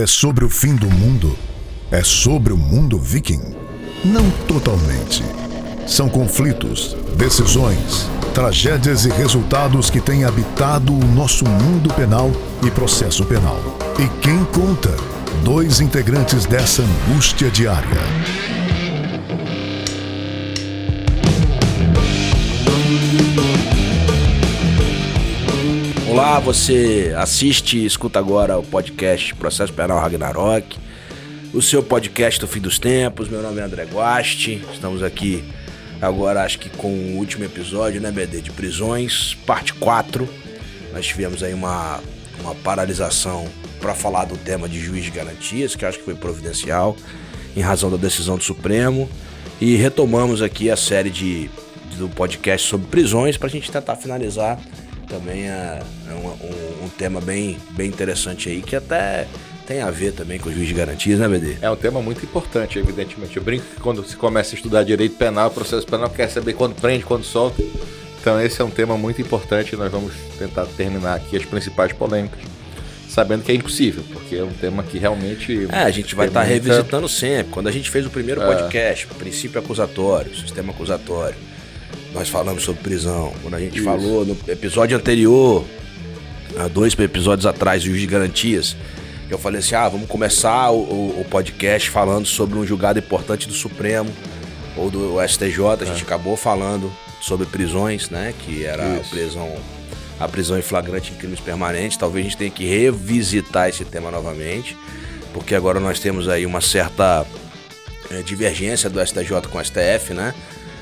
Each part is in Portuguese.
é sobre o fim do mundo? É sobre o mundo viking? Não totalmente. São conflitos, decisões, tragédias e resultados que têm habitado o nosso mundo penal e processo penal. E quem conta? Dois integrantes dessa angústia diária. Olá, você assiste e escuta agora o podcast Processo Penal Ragnarok, o seu podcast do fim dos tempos. Meu nome é André Guasti, estamos aqui agora, acho que com o último episódio, né, BD, de prisões, parte 4. Nós tivemos aí uma, uma paralisação para falar do tema de juiz de garantias, que acho que foi providencial, em razão da decisão do Supremo. E retomamos aqui a série de, do podcast sobre prisões para a gente tentar finalizar também é, é um, um, um, tema bem, bem interessante aí, que até tem a ver também com o juiz de garantias, né, BD? É um tema muito importante, evidentemente. Eu brinco que quando se começa a estudar direito penal, processo penal, quer saber quando prende, quando solta. Então esse é um tema muito importante e nós vamos tentar terminar aqui as principais polêmicas. Sabendo que é impossível, porque é um tema que realmente. É, a gente vai estar muita... revisitando sempre. Quando a gente fez o primeiro é. podcast, é. princípio acusatório, sistema acusatório, nós falamos sobre prisão. Quando a gente Isso. falou no episódio anterior, há dois episódios atrás, juiz de garantias, eu falei assim: ah, vamos começar o, o, o, podcast falando sobre um julgado importante do Supremo ou do STJ. A gente é. acabou falando sobre prisões, né? Que era Isso. a prisão, a prisão em flagrante em crimes permanentes. Talvez a gente tenha que revisitar esse tema novamente, porque agora nós temos aí uma certa é, divergência do STJ com o STF, né?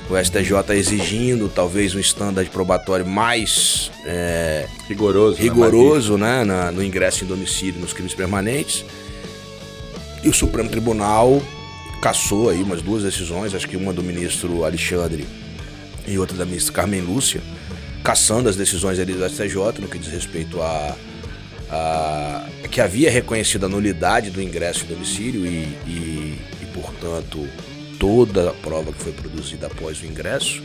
O STJ exigindo talvez um standard probatório mais é, rigoroso, né, rigoroso né, na, no ingresso em domicílio nos crimes permanentes. E o Supremo Tribunal cassou aí umas duas decisões, acho que uma do ministro Alexandre e outra da ministra Carmen Lúcia, cassando as decisões ali do STJ no que diz respeito a, a que havia reconhecido a nulidade do ingresso em domicílio e, e, e portanto toda a prova que foi produzida após o ingresso,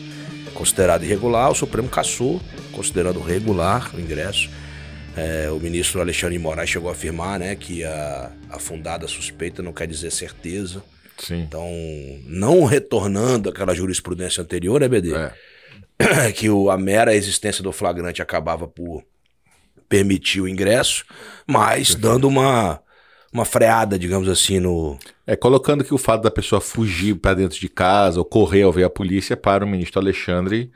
considerado irregular, o Supremo cassou, considerando regular o ingresso. É, o ministro Alexandre de Moraes chegou a afirmar né, que a, a fundada suspeita não quer dizer certeza. Sim. Então, não retornando aquela jurisprudência anterior, né, BD? É. Que o, a mera existência do flagrante acabava por permitir o ingresso, mas dando uma uma freada, digamos assim, no. É, colocando que o fato da pessoa fugir para dentro de casa ou correr ao ver a polícia para o ministro Alexandre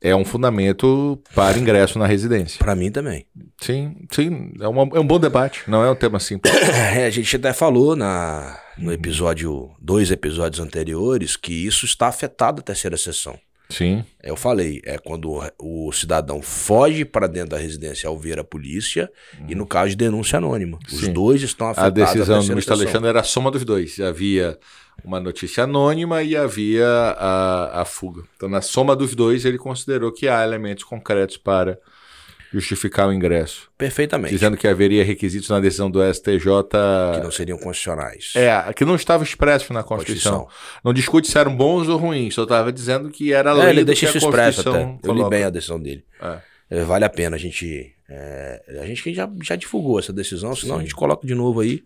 é um fundamento para ingresso na residência. Para mim também. Sim, sim, é, uma, é, um bom debate, não é um tema simples. É, a gente até falou na, no episódio, dois episódios anteriores, que isso está afetado a terceira sessão. Sim. Eu falei, é quando o cidadão foge para dentro da residência ao ver a polícia uhum. e no caso de denúncia anônima. Os Sim. dois estão afetados. A decisão do ministro Alexandre era a soma dos dois. Havia uma notícia anônima e havia a, a fuga. Então, na soma dos dois, ele considerou que há elementos concretos para justificar o ingresso. Perfeitamente. Dizendo que haveria requisitos na decisão do STJ. Que não seriam constitucionais. É, que não estava expresso na Constituição. Constituição. Não discute se eram bons ou ruins, só estava dizendo que era a lei. É, ele deixa isso expresso até. Eu li bem a decisão dele. É. é. Vale a pena a gente. É, a gente já, já divulgou essa decisão, senão Sim. a gente coloca de novo aí.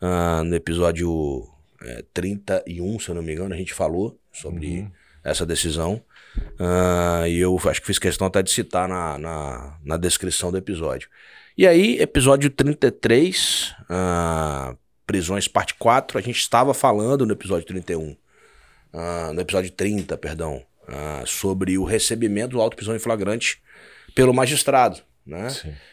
Uh, no episódio é, 31, se eu não me engano, a gente falou sobre uhum. essa decisão. Uh, e eu acho que fiz questão até de citar na, na, na descrição do episódio. E aí, episódio 33, uh, ah, Prisões Parte 4, a gente estava falando no episódio 31, uh, ah, no episódio 30, perdão, uh, sobre o recebimento do auto prisão em flagrante pelo magistrado. Né?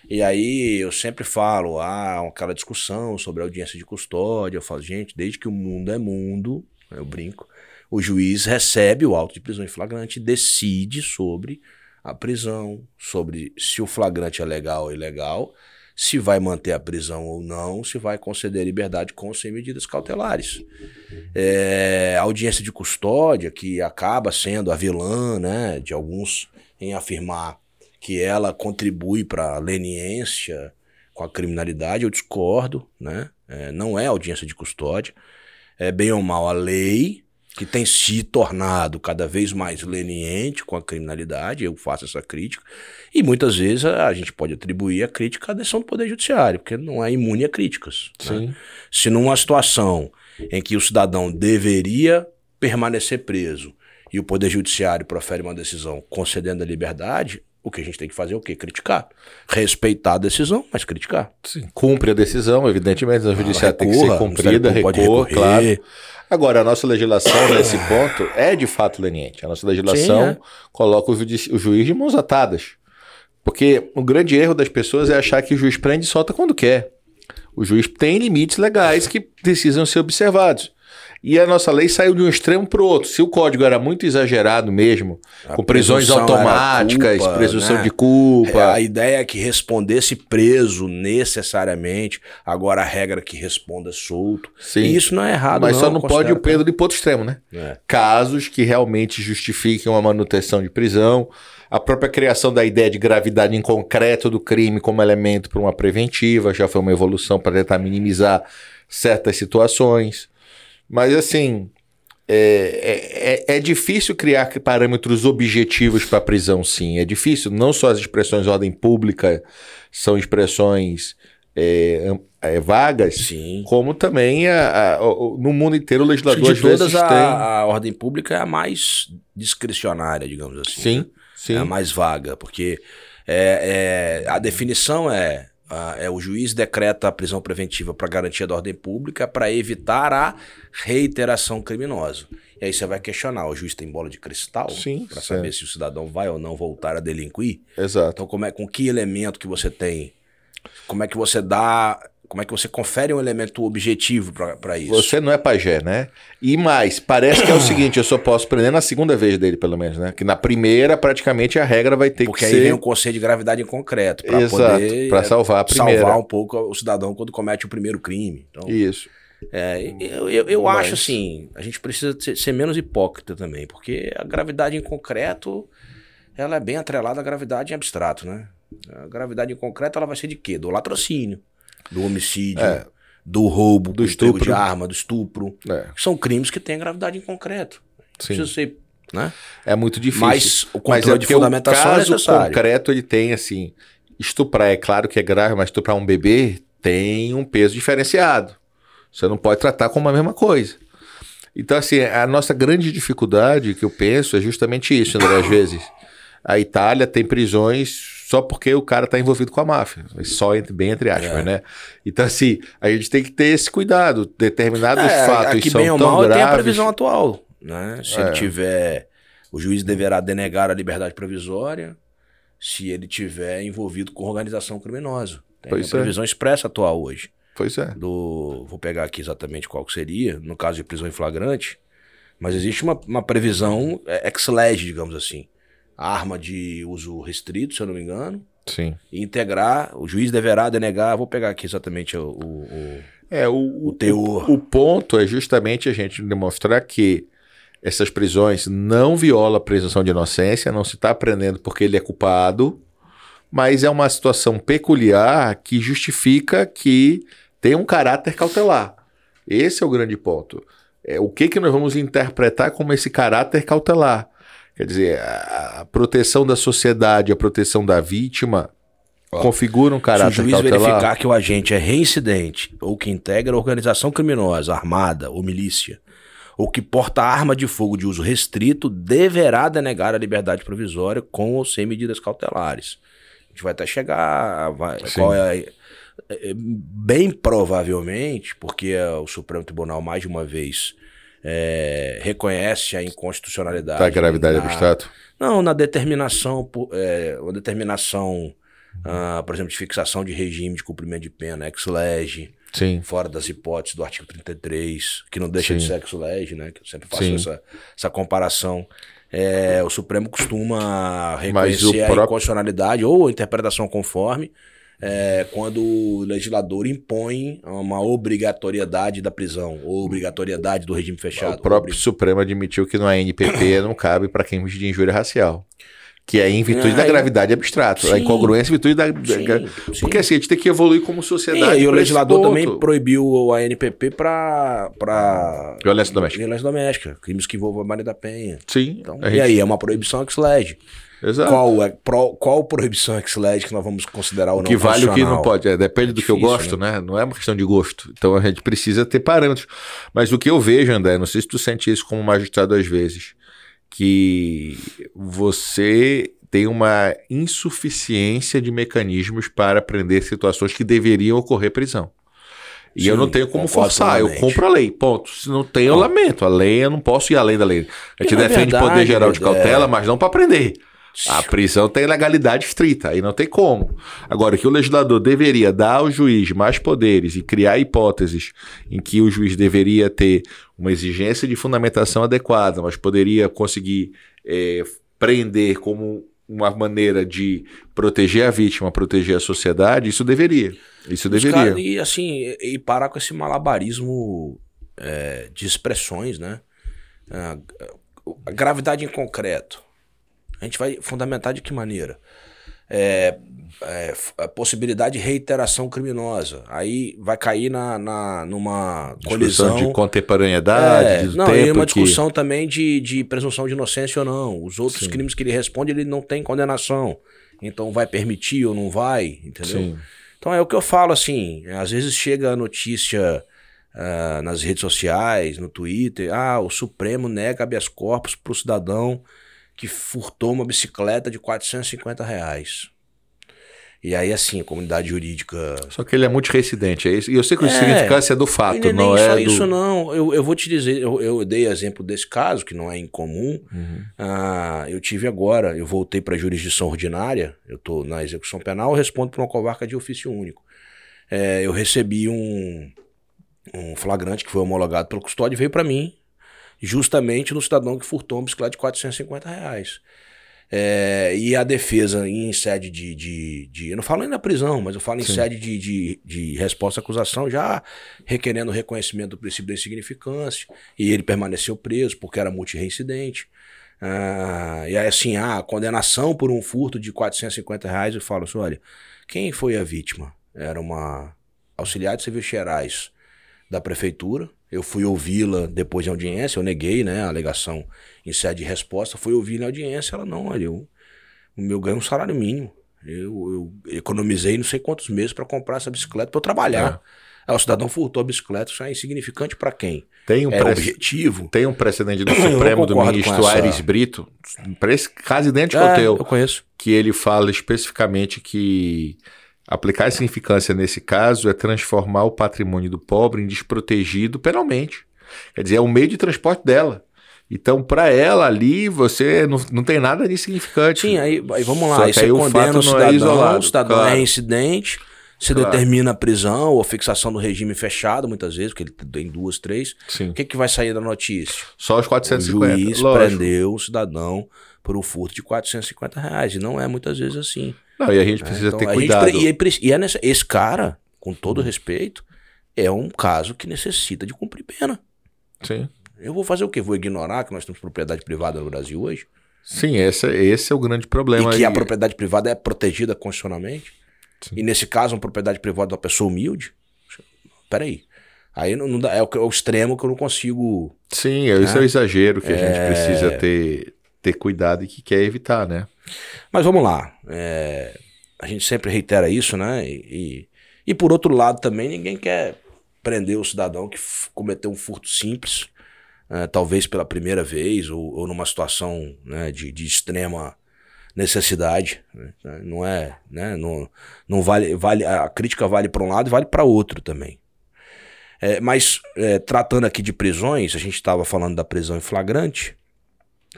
E aí eu sempre falo, ah, aquela discussão sobre audiência de custódia, eu falo, gente, desde que o mundo é mundo, eu brinco, o juiz recebe o auto de prisão em flagrante decide sobre a prisão, sobre se o flagrante é legal ou ilegal, se vai manter a prisão ou não, se vai conceder liberdade com ou sem medidas cautelares. É, a audiência de custódia, que acaba sendo a vilã né, de alguns em afirmar que ela contribui para a leniência com a criminalidade, eu discordo, né? É, não é audiência de custódia. É bem ou mal a lei que tem se tornado cada vez mais leniente com a criminalidade, eu faço essa crítica, e muitas vezes a gente pode atribuir a crítica à decisão do Poder Judiciário, porque não é imune a críticas. Né? Se numa situação em que o cidadão deveria permanecer preso e o Poder Judiciário profere uma decisão concedendo a liberdade, o que a gente tem que fazer é o quê? Criticar. Respeitar a decisão, mas criticar. Sim. Cumpre a decisão, evidentemente, a judiciária tem que ser cumprida, recua, claro. Agora, a nossa legislação nesse ponto é de fato leniente. A nossa legislação Sim, é. coloca o, o juiz de mãos atadas. Porque o grande erro das pessoas é achar que o juiz prende e solta quando quer. O juiz tem limites legais que precisam ser observados. E a nossa lei saiu de um extremo para o outro. Se o código era muito exagerado mesmo, a com prisões automáticas, culpa, presunção né? de culpa. É, a ideia é que respondesse preso necessariamente. Agora a regra é que responda solto. Sim. E isso não é errado. Mas não, só não pode o Pedro de ir para outro extremo, né? É. Casos que realmente justifiquem uma manutenção de prisão. A própria criação da ideia de gravidade em concreto do crime como elemento para uma preventiva já foi uma evolução para tentar minimizar certas situações. Mas assim, é, é, é, difícil criar parâmetros objetivos para a prisão, sim. É difícil. Não só as expressões de ordem pública são expressões é, é, vagas, sim. como também a, a, no mundo inteiro o legislador de todas a, tem... a ordem pública é a mais discricionária, digamos assim. Sim, né? sim. É a mais vaga, porque é, é, a definição é ah, é, o juiz decreta a prisão preventiva para garantia da ordem pública para evitar a reiteração criminosa. E aí você vai questionar, o juiz tem bola de cristal para saber se o cidadão vai ou não voltar a delinquir? Exato. Então como é, com que elemento que você tem? Como é que você dá como é que você confere um elemento objetivo para isso? Você não é pajé, né? E mais, parece que é o seguinte: eu só posso prender na segunda vez dele, pelo menos, né? Que na primeira, praticamente, a regra vai ter Porque que ser. Porque aí vem o conceito de gravidade em concreto. Para poder. Para salvar a primeira. Salvar um pouco o cidadão quando comete o primeiro crime. Então, isso. É, eu eu, eu Mas... acho assim: a gente precisa ser, menos hipócrita também, porque a gravidade em concreto ela é bem atrelada à gravidade em abstrato, né? A gravidade em concreto ela vai ser de quê? Do latrocínio do homicídio, é. do roubo, do estupro de arma, do estupro. É. São crimes que têm gravidade em concreto. Sim. Precisa ser, né? É muito difícil. Mas o controle mas é de fundamentação o caso é necessário. concreto ele tem assim, estuprar é claro que é grave, mas estuprar um bebê tem um peso diferenciado. Você não pode tratar como a mesma coisa. Então, assim, a nossa grande dificuldade que eu penso é justamente isso, André, às vezes. A Itália tem prisões só porque o cara está envolvido com a máfia. Só entre, bem entre aspas, é. né? Então, assim, a gente tem que ter esse cuidado. Determinados é, fatos aqui, são bem ou mal, graves... tem a previsão atual, né? Se é. ele tiver... O juiz deverá denegar a liberdade provisória se ele tiver envolvido com organização criminosa. Tem pois a é. previsão expressa atual hoje. Pois é. Do, vou pegar aqui exatamente qual que seria, no caso de prisão em flagrante, mas existe uma, uma previsão é, ex-lege, digamos assim arma de uso restrito, se eu não me engano. Sim. E integrar, o juiz deverá denegar, vou pegar aqui exatamente o, o, é, o, o teor. O, o ponto é justamente a gente demonstrar que essas prisões não viola a presunção de inocência, não se está prendendo porque ele é culpado, mas é uma situação peculiar que justifica que tem um caráter cautelar. Esse é o grande ponto. É, o que, que nós vamos interpretar como esse caráter cautelar? Quer dizer, a proteção da sociedade, a proteção da vítima Ó, configura um caráter Se o juiz cautelar. verificar que o agente é reincidente ou que integra organização criminosa, armada ou milícia, ou que porta arma de fogo de uso restrito, deverá denegar a liberdade provisória com ou sem medidas cautelares. A gente vai até chegar. Vai, qual é, é, é, bem provavelmente, porque o Supremo Tribunal, mais de uma vez, é, reconhece a inconstitucionalidade. Da gravidade na, abstrato? Não, na determinação, é, uma determinação, uh, por exemplo, de fixação de regime de cumprimento de pena, ex-lege, fora das hipóteses do artigo 33, que não deixa Sim. de ser ex-lege, né? Que eu sempre faço essa, essa comparação. É, o Supremo costuma reconhecer a próprio... inconstitucionalidade ou a interpretação conforme é, quando o legislador impõe uma obrigatoriedade da prisão, ou obrigatoriedade do regime fechado. O próprio Supremo admitiu que no ANPP não cabe para quem de injúria racial. Que é em virtude é, da gravidade abstrata. A incongruência em virtude da. Sim, da sim. Porque assim, a gente tem que evoluir como sociedade. e o legislador também proibiu a NPP para. Pra... Violência doméstica. Violência doméstica. Crimes que envolvam a Maria da Penha. Sim. Então, gente... E aí, é uma proibição ex-lege. Exato. Qual, é, pro, qual proibição ex-lege que nós vamos considerar ou não? Que vale o que não pode. É, depende é do difícil, que eu gosto, né? né? Não é uma questão de gosto. Então a gente precisa ter parâmetros. Mas o que eu vejo, André, não sei se tu sente isso como magistrado às vezes, que você tem uma insuficiência de mecanismos para prender situações que deveriam ocorrer prisão. E Sim, eu não tenho como forçar, eu compro a lei, ponto. Se não tem, eu lamento. A lei, eu não posso ir além da lei. A gente defende verdade, poder geral de cautela, é... mas não para prender. A prisão tem legalidade estrita, aí não tem como. Agora, que o legislador deveria dar ao juiz mais poderes e criar hipóteses em que o juiz deveria ter uma exigência de fundamentação adequada, mas poderia conseguir é, prender como uma maneira de proteger a vítima, proteger a sociedade, isso deveria. Isso deveria. Cara, e assim, e parar com esse malabarismo é, de expressões, né? A, a gravidade em concreto. A gente vai fundamentar de que maneira? É, é, a possibilidade de reiteração criminosa. Aí vai cair na, na, numa discussão colisão. de contemporaneidade, é, não, tempo e uma discussão que... também de, de presunção de inocência ou não. Os outros Sim. crimes que ele responde, ele não tem condenação. Então vai permitir ou não vai, entendeu? Sim. Então é o que eu falo assim, às vezes chega a notícia uh, nas redes sociais, no Twitter, ah, o Supremo nega habeas corpus para o cidadão que furtou uma bicicleta de 450 reais. E aí, assim, a comunidade jurídica. Só que ele é muito residente, é isso? E eu sei que o é, significância é do fato, não é. Só do... isso, não. Eu, eu vou te dizer, eu, eu dei exemplo desse caso, que não é incomum. Uhum. Ah, eu tive agora, eu voltei para a jurisdição ordinária, eu estou na execução penal, eu respondo por uma covarca de ofício único. É, eu recebi um, um flagrante que foi homologado pelo custódio e veio para mim, justamente no cidadão que furtou uma bicicleta de 450 reais. É, e a defesa em sede de, de, de, Eu não falo nem na prisão, mas eu falo em Sim. sede de, de, de resposta à acusação, já requerendo reconhecimento do princípio da insignificância. E ele permaneceu preso porque era multireincidente. Ah, e aí, assim, a condenação por um furto de 450 reais, eu falo assim: olha, quem foi a vítima? Era uma auxiliar de serviços gerais da prefeitura, eu fui ouvi-la depois de audiência, eu neguei, né, a alegação em sede de resposta, fui ouvir na audiência, ela não, olha, eu, o meu ganho é um salário mínimo. Eu, eu economizei não sei quantos meses para comprar essa bicicleta para eu trabalhar. É. Aí o cidadão furtou a bicicleta, isso é insignificante para quem? Tem um é objetivo. Tem um precedente do Supremo do ministro Aires Brito, caso idêntico é, ao teu. Eu conheço. Que ele fala especificamente que Aplicar significância nesse caso é transformar o patrimônio do pobre em desprotegido penalmente. Quer dizer, é o meio de transporte dela. Então, para ela ali, você não, não tem nada de insignificante. Sim, aí, aí vamos lá. Só aí você aí condena o, o cidadão, é isolado, o cidadão claro. é incidente, se claro. determina a prisão ou fixação do regime fechado, muitas vezes, porque ele tem duas, três. Sim. O que, que vai sair da notícia? Só os 450. O juiz Lógico. prendeu o cidadão por um furto de 450 reais. E não é muitas vezes assim. Não, e a gente é, precisa então, ter cuidado. Gente, e, é, e é esse cara, com todo respeito, é um caso que necessita de cumprir pena. Sim. Eu vou fazer o quê? Vou ignorar que nós temos propriedade privada no Brasil hoje? Sim, esse, esse é o grande problema. E que a propriedade privada é protegida constitucionalmente? Sim. E nesse caso, uma propriedade privada de uma pessoa humilde? Peraí. Aí não, não dá, é, o, é o extremo que eu não consigo. Sim, né? esse é o exagero que a gente é. precisa ter, ter cuidado e que quer evitar, né? Mas vamos lá. É, a gente sempre reitera isso, né? E, e, e, por outro lado também, ninguém quer prender o cidadão que cometeu um furto simples, é, talvez pela primeira vez, ou, ou numa situação né, de, de extrema necessidade. Né? Não é. Né? Não, não vale, vale. A crítica vale para um lado e vale para outro também. É, mas é, tratando aqui de prisões, a gente estava falando da prisão em flagrante.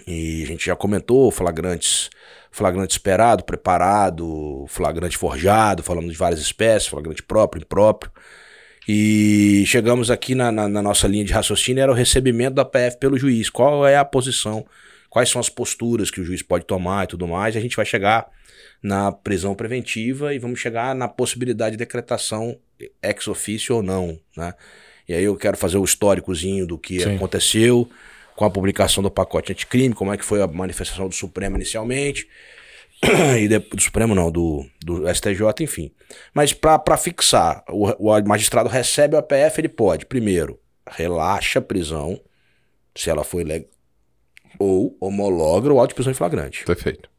E a gente já comentou flagrantes, flagrante esperado, preparado, flagrante forjado, falamos de várias espécies, flagrante próprio, impróprio. E chegamos aqui na, na, na, nossa linha de raciocínio, era o recebimento da PF pelo juiz. Qual é a posição, quais são as posturas que o juiz pode tomar e tudo mais. E a gente vai chegar na prisão preventiva e vamos chegar na possibilidade de decretação ex ofício ou não, né? E aí eu quero fazer o históricozinho do que Sim. aconteceu, com a publicação do pacote anticrime, como é que foi a manifestação do Supremo inicialmente, e de, do Supremo não, do, do STJ, enfim. Mas para fixar, o, o magistrado recebe o APF, ele pode, primeiro, relaxa a prisão, se ela foi legal, ou homologa o auto de prisão em flagrante. Perfeito.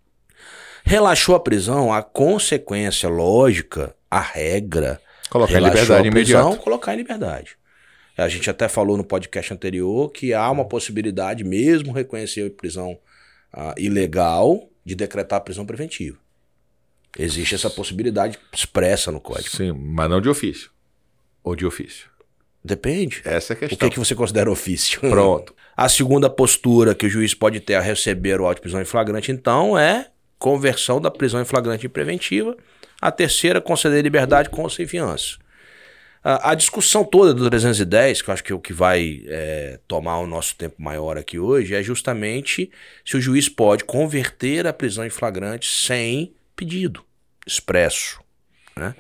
Relaxou a prisão, a consequência lógica, a regra, colocar em liberdade imediata. Colocar em liberdade. A gente até falou no podcast anterior que há uma possibilidade, mesmo reconhecer a prisão uh, ilegal, de decretar a prisão preventiva. Existe essa possibilidade expressa no código. Sim, mas não de ofício. Ou de ofício. Depende. Essa é a questão. O que, é que você considera ofício? Pronto. A segunda postura que o juiz pode ter a receber o auto de prisão em flagrante, então, é conversão da prisão em flagrante em preventiva. A terceira, conceder liberdade com ou sem fiança. A, discussão toda do 310, que eu acho que é o que vai é, tomar o nosso tempo maior aqui hoje, é justamente se o juiz pode converter a prisão em flagrante sem pedido expresso. Né?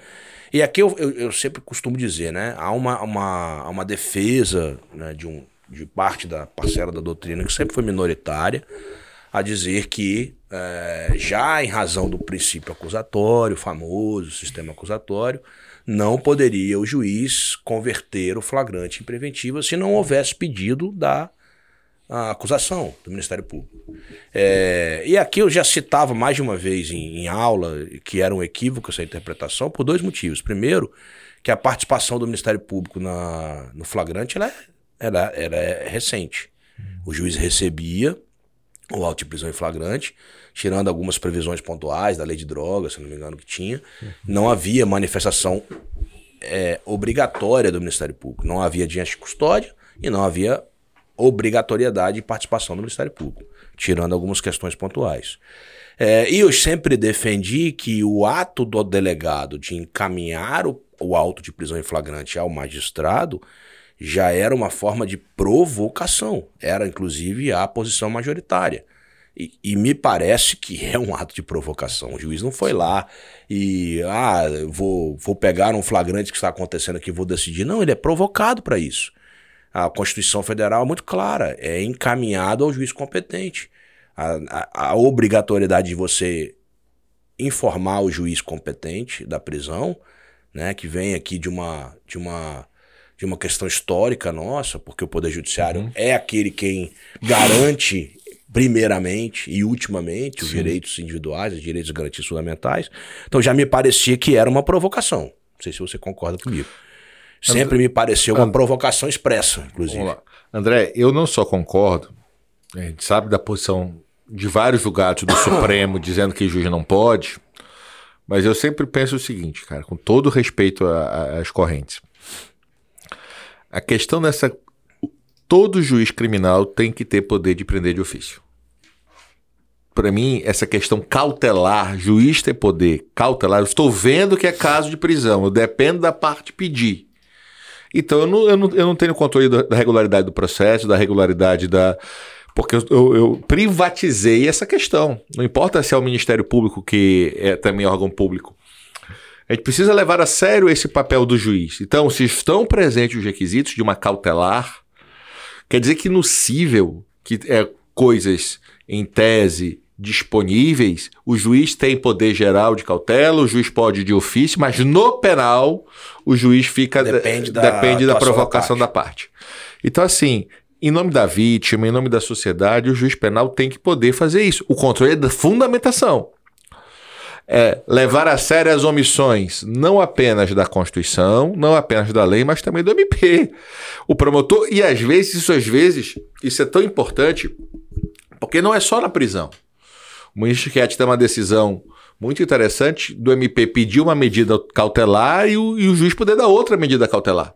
E aqui eu, eu, eu, sempre costumo dizer, né? Há uma, uma, uma defesa né, de, um, de parte da parcela da doutrina que sempre foi minoritária a dizer que é, já em razão do princípio acusatório, famoso sistema acusatório, não poderia o juiz converter o flagrante em preventiva se não houvesse pedido da acusação do Ministério Público. É, e aqui eu já citava mais de uma vez em, em, aula que era um equívoco essa interpretação por dois motivos. Primeiro, que a participação do Ministério Público na, no flagrante ela, é, ela, ela é recente. O juiz recebia o auto de prisão em flagrante, tirando algumas previsões pontuais da lei de drogas, se não me engano que tinha, não havia manifestação é, obrigatória do Ministério Público. Não havia diante de custódia e não havia obrigatoriedade de participação do Ministério Público, tirando algumas questões pontuais. É, e eu sempre defendi que o ato do delegado de encaminhar o, o auto de prisão em flagrante ao magistrado já era uma forma de provocação. Era, inclusive, a posição majoritária. E, e, me parece que é um ato de provocação. O juiz não foi lá e, ah, vou, vou pegar um flagrante que está acontecendo aqui, vou decidir. Não, ele é provocado para isso. A Constituição Federal é muito clara, é encaminhado ao juiz competente. A, a, a obrigatoriedade de você informar o juiz competente da prisão, né, que vem aqui de uma, de uma de uma questão histórica nossa, porque o Poder Judiciário uhum. é aquele quem garante, primeiramente e ultimamente, os Sim. direitos individuais, os direitos garantidos fundamentais. Então já me parecia que era uma provocação. Não sei se você concorda comigo. Sempre me pareceu uma provocação expressa, inclusive. André, eu não só concordo, a gente sabe da posição de vários lugares do Supremo dizendo que juiz não pode, mas eu sempre penso o seguinte, cara, com todo respeito às correntes. A questão dessa. Todo juiz criminal tem que ter poder de prender de ofício. Para mim, essa questão cautelar, juiz ter poder cautelar, eu estou vendo que é caso de prisão, eu dependo da parte pedir. Então, eu não, eu não, eu não tenho controle da regularidade do processo, da regularidade da. Porque eu, eu, privatizei essa questão. Não importa se é o Ministério Público, que é também órgão público, a gente precisa levar a sério esse papel do juiz. Então, se estão presentes os requisitos de uma cautelar, quer dizer que no cível, que é coisas em tese disponíveis, o juiz tem poder geral de cautela, o juiz pode de ofício, mas no penal o juiz fica depende da, depende da provocação da parte. da parte. Então assim, em nome da vítima, em nome da sociedade, o juiz penal tem que poder fazer isso. O controle é da fundamentação é levar a sério as omissões, não apenas da Constituição, não apenas da lei, mas também do MP. O promotor, e às vezes, isso às vezes, isso é tão importante, porque não é só na prisão. O ministro Chiquete tem uma decisão muito interessante do MP pedir uma medida cautelar e o, e o juiz poder dar outra medida cautelar.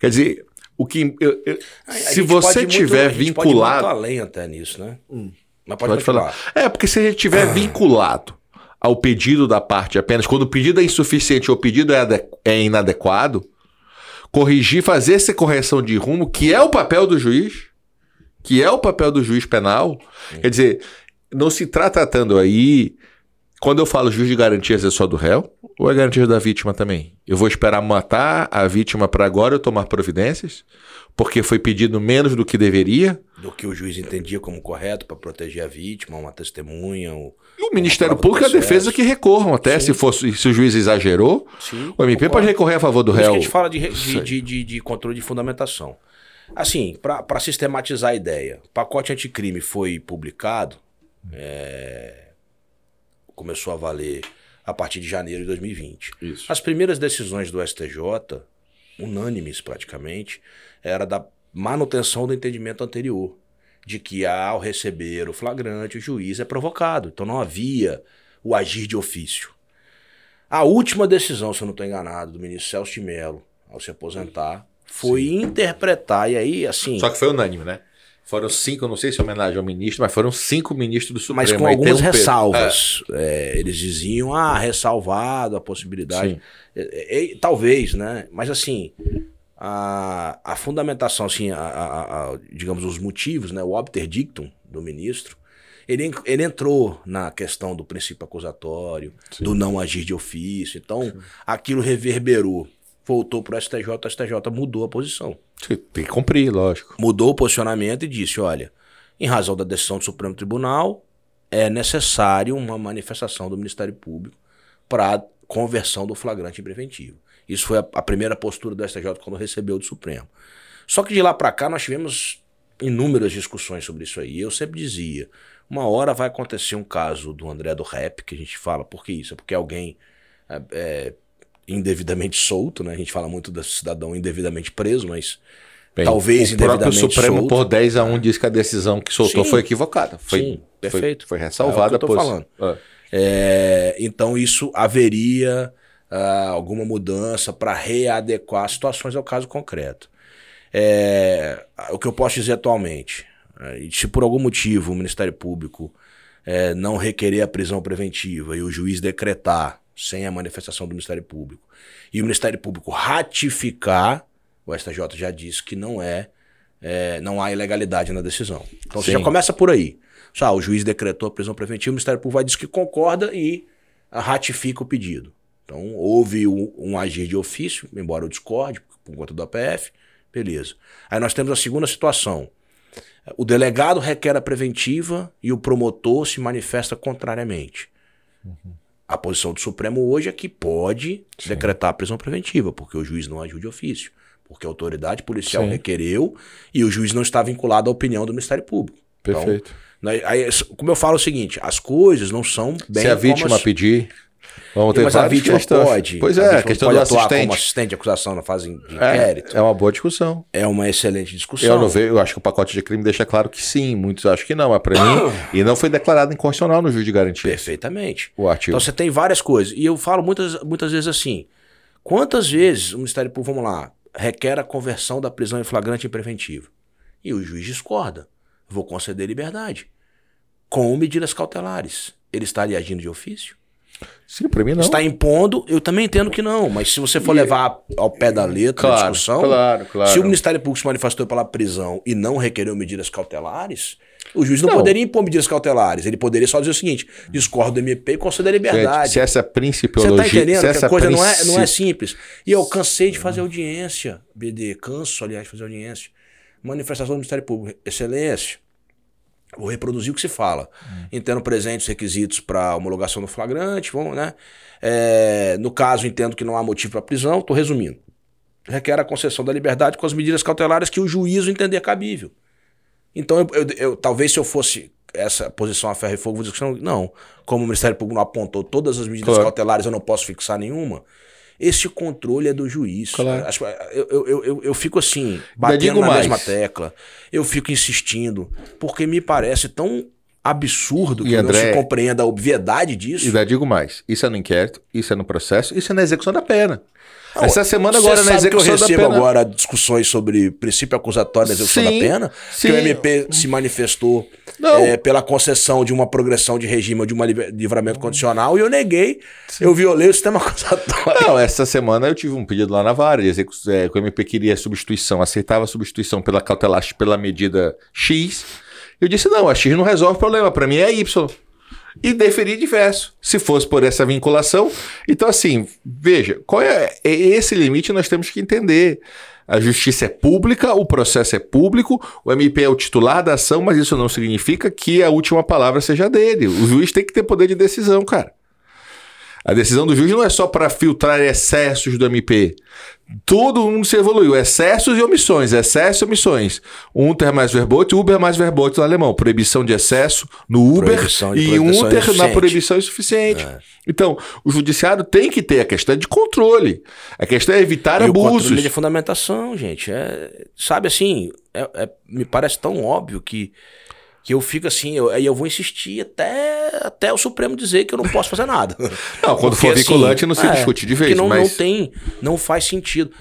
Quer dizer, o que. Eu, eu, se você tiver muito, vinculado. Pode ir muito além até nisso, né? Hum. Mas pode, pode falar. É, porque se a gente tiver vinculado ao pedido da parte apenas, quando o pedido é insuficiente ou o pedido é, é inadequado, corrigir, fazer essa correção de rumo, que é o papel do juiz, que é o papel do juiz penal. Sim. Quer dizer, não se está tratando aí. Quando eu falo juiz de garantias é só do réu ou é garantia da vítima também? Eu vou esperar matar a vítima para agora eu tomar providências, porque foi pedido menos do que deveria? do que o juiz entendia como correto para proteger a vítima, uma testemunha. Ou, e o Ministério Público e a defesa que recorram até, se, fosse, se o juiz exagerou. Sim, o MP concordo. pode recorrer a favor do Por réu. Isso que a gente fala de, de, de, de, de controle de fundamentação. Assim, para sistematizar a ideia, o pacote anticrime foi publicado, é, começou a valer a partir de janeiro de 2020. Isso. As primeiras decisões do STJ, unânimes praticamente, era da manutenção do entendimento anterior, de que ao receber o flagrante, o juiz é provocado. Então não havia o agir de ofício. A última decisão, se eu não estou enganado, do ministro Celso de Mello, ao se aposentar, foi Sim. interpretar, e aí, assim. Só que foi unânime, né? Foram cinco, não sei se é homenagem ao ministro, mas foram cinco ministros do Supremo. Mas com algumas um ressalvas. É. É, eles diziam, ah, ressalvado a possibilidade. É, é talvez, né? Mas assim, a, a fundamentação, assim, a, a, a, digamos, os motivos, né? O obter dictum do ministro, ele, ele entrou na questão do princípio acusatório, Sim. do não agir de ofício. Então, Sim. aquilo reverberou voltou para o STJ, o STJ mudou a posição. Tem que cumprir, lógico. Mudou o posicionamento e disse: olha, em razão da decisão do Supremo Tribunal, é necessário uma manifestação do Ministério Público para conversão do flagrante em preventivo. Isso foi a, a, primeira postura do STJ quando recebeu do Supremo. Só que de lá para cá nós tivemos inúmeras discussões sobre isso aí. Eu sempre dizia: uma hora vai acontecer um caso do André do Rap, que a gente fala, por que isso? É porque alguém é, é, indevidamente solto, né? A gente fala muito do cidadão indevidamente preso, mas Bem, talvez o indevidamente solto. O Supremo solto. por 10 a 1 disse que a decisão que soltou Sim. foi equivocada. Foi, Sim, perfeito. Foi, foi ressalvada. É o que eu tô falando. É. É, então isso haveria uh, alguma mudança para readequar situações ao caso concreto. É, o que eu posso dizer atualmente, uh, se por algum motivo o Ministério Público é, não requerer a prisão preventiva e o juiz decretar sem a manifestação do Ministério Público, e o Ministério Público ratificar, o STJ já disse que não é, é não há ilegalidade na decisão. Então Sim. você já começa por aí. Só, o juiz decretou a prisão preventiva, o Ministério Público vai dizer que concorda e ratifica o pedido. Então houve um, um agir de ofício, embora eu discorde, por conta do APF, beleza. Aí nós temos a segunda situação. O delegado requer a preventiva e o promotor se manifesta contrariamente. Uhum. A posição do Supremo hoje é que pode Sim. decretar a prisão preventiva, porque o juiz não agiu de ofício. Porque a autoridade policial Sim. requereu e o juiz não está vinculado à opinião do Ministério Público. Então, Perfeito. Então, como eu falo o seguinte, as coisas não são bem. Se a vítima pedir. Vamos ter mas a vítima questões. pode. Pois é, a, a questão pode atuar assistente. como assistente de acusação na fase de é, inquérito. É uma boa discussão. É uma excelente discussão. Eu não vejo, eu acho que o pacote de crime deixa claro que sim, muitos acham que não, mas para mim e não foi declarado inconstitucional no juiz de garantia. Perfeitamente. O artigo. Então você tem várias coisas. E eu falo muitas, muitas vezes assim: quantas vezes o Ministério Público, vamos lá, requer a conversão da prisão em flagrante em preventivo? E o juiz discorda. Vou conceder liberdade. Com medidas cautelares. Ele estaria agindo de ofício? Sim, pra mim não. Está impondo, eu também entendo que não, mas se você for e... levar ao pé da letra claro, a discussão, claro, claro. se o Ministério Público se manifestou pela prisão e não requereu medidas cautelares, o juiz não, não, poderia impor medidas cautelares. Ele poderia só dizer o seguinte: discordo do MP e conceder liberdade. Gente, se essa principiologia. Você tá entendendo que a coisa não, é, não é simples. E eu cansei de fazer audiência, BD, canso, aliás, de fazer audiência. Manifestação do Ministério Público. Excelência. Vou reproduzir o que se fala. Hum. Entendo presentes os requisitos para homologação do flagrante, vamos, né? É, no caso, entendo que não há motivo para prisão, estou resumindo. Requer a concessão da liberdade com as medidas cautelares que o juízo entender cabível. Então, eu, eu, eu, talvez se eu fosse essa posição a ferro e fogo, vou dizer que não. Como o Ministério Público não apontou todas as medidas claro. cautelares, eu não posso fixar nenhuma. Esse controle é do juiz. Claro. Eu, eu, eu, eu, fico assim, batendo na mais. mesma tecla. Eu fico insistindo, porque me parece tão absurdo e que André, não se compreenda a obviedade disso. E ainda digo mais: isso é no inquérito, isso é no processo, isso é na execução da pena. Essa semana agora na execução que eu recebo da pena. agora discussões sobre princípio acusatório na execução sim, da pena, sim. que o MP se manifestou é, pela concessão de uma progressão de regime ou de um livramento condicional e eu neguei, sim. eu violei o sistema acusatório. Não, essa semana eu tive um pedido lá na vara, é, que o MP queria substituição, aceitava a substituição pela cautelar pela medida X. Eu disse, não, a X não resolve o problema, para mim é Y e deferir diverso, se fosse por essa vinculação. Então, assim, veja, qual é, é esse limite nós temos que entender. A justiça é pública, o processo é público, o MP é o titular da ação, mas isso não significa que a última palavra seja dele. O juiz tem que ter poder de decisão, cara. A decisão do juiz não é só para filtrar excessos do MP. Todo mundo se evoluiu. Excessos e omissões. Excessos e omissões. Unter mais verbote, Uber mais verbote no alemão. Proibição de excesso no Uber e Unter na proibição insuficiente. É. Então, o judiciário tem que ter a questão de controle. A questão é evitar e abusos. O controle de fundamentação, gente. É, sabe assim, é, é, me parece tão óbvio que que eu fico assim, aí eu, vou insistir até, até o Supremo dizer que eu não posso fazer nada. Não, quando Porque, for vinculante assim, não se é, discute de vez. não, mas... não tem, não faz sentido.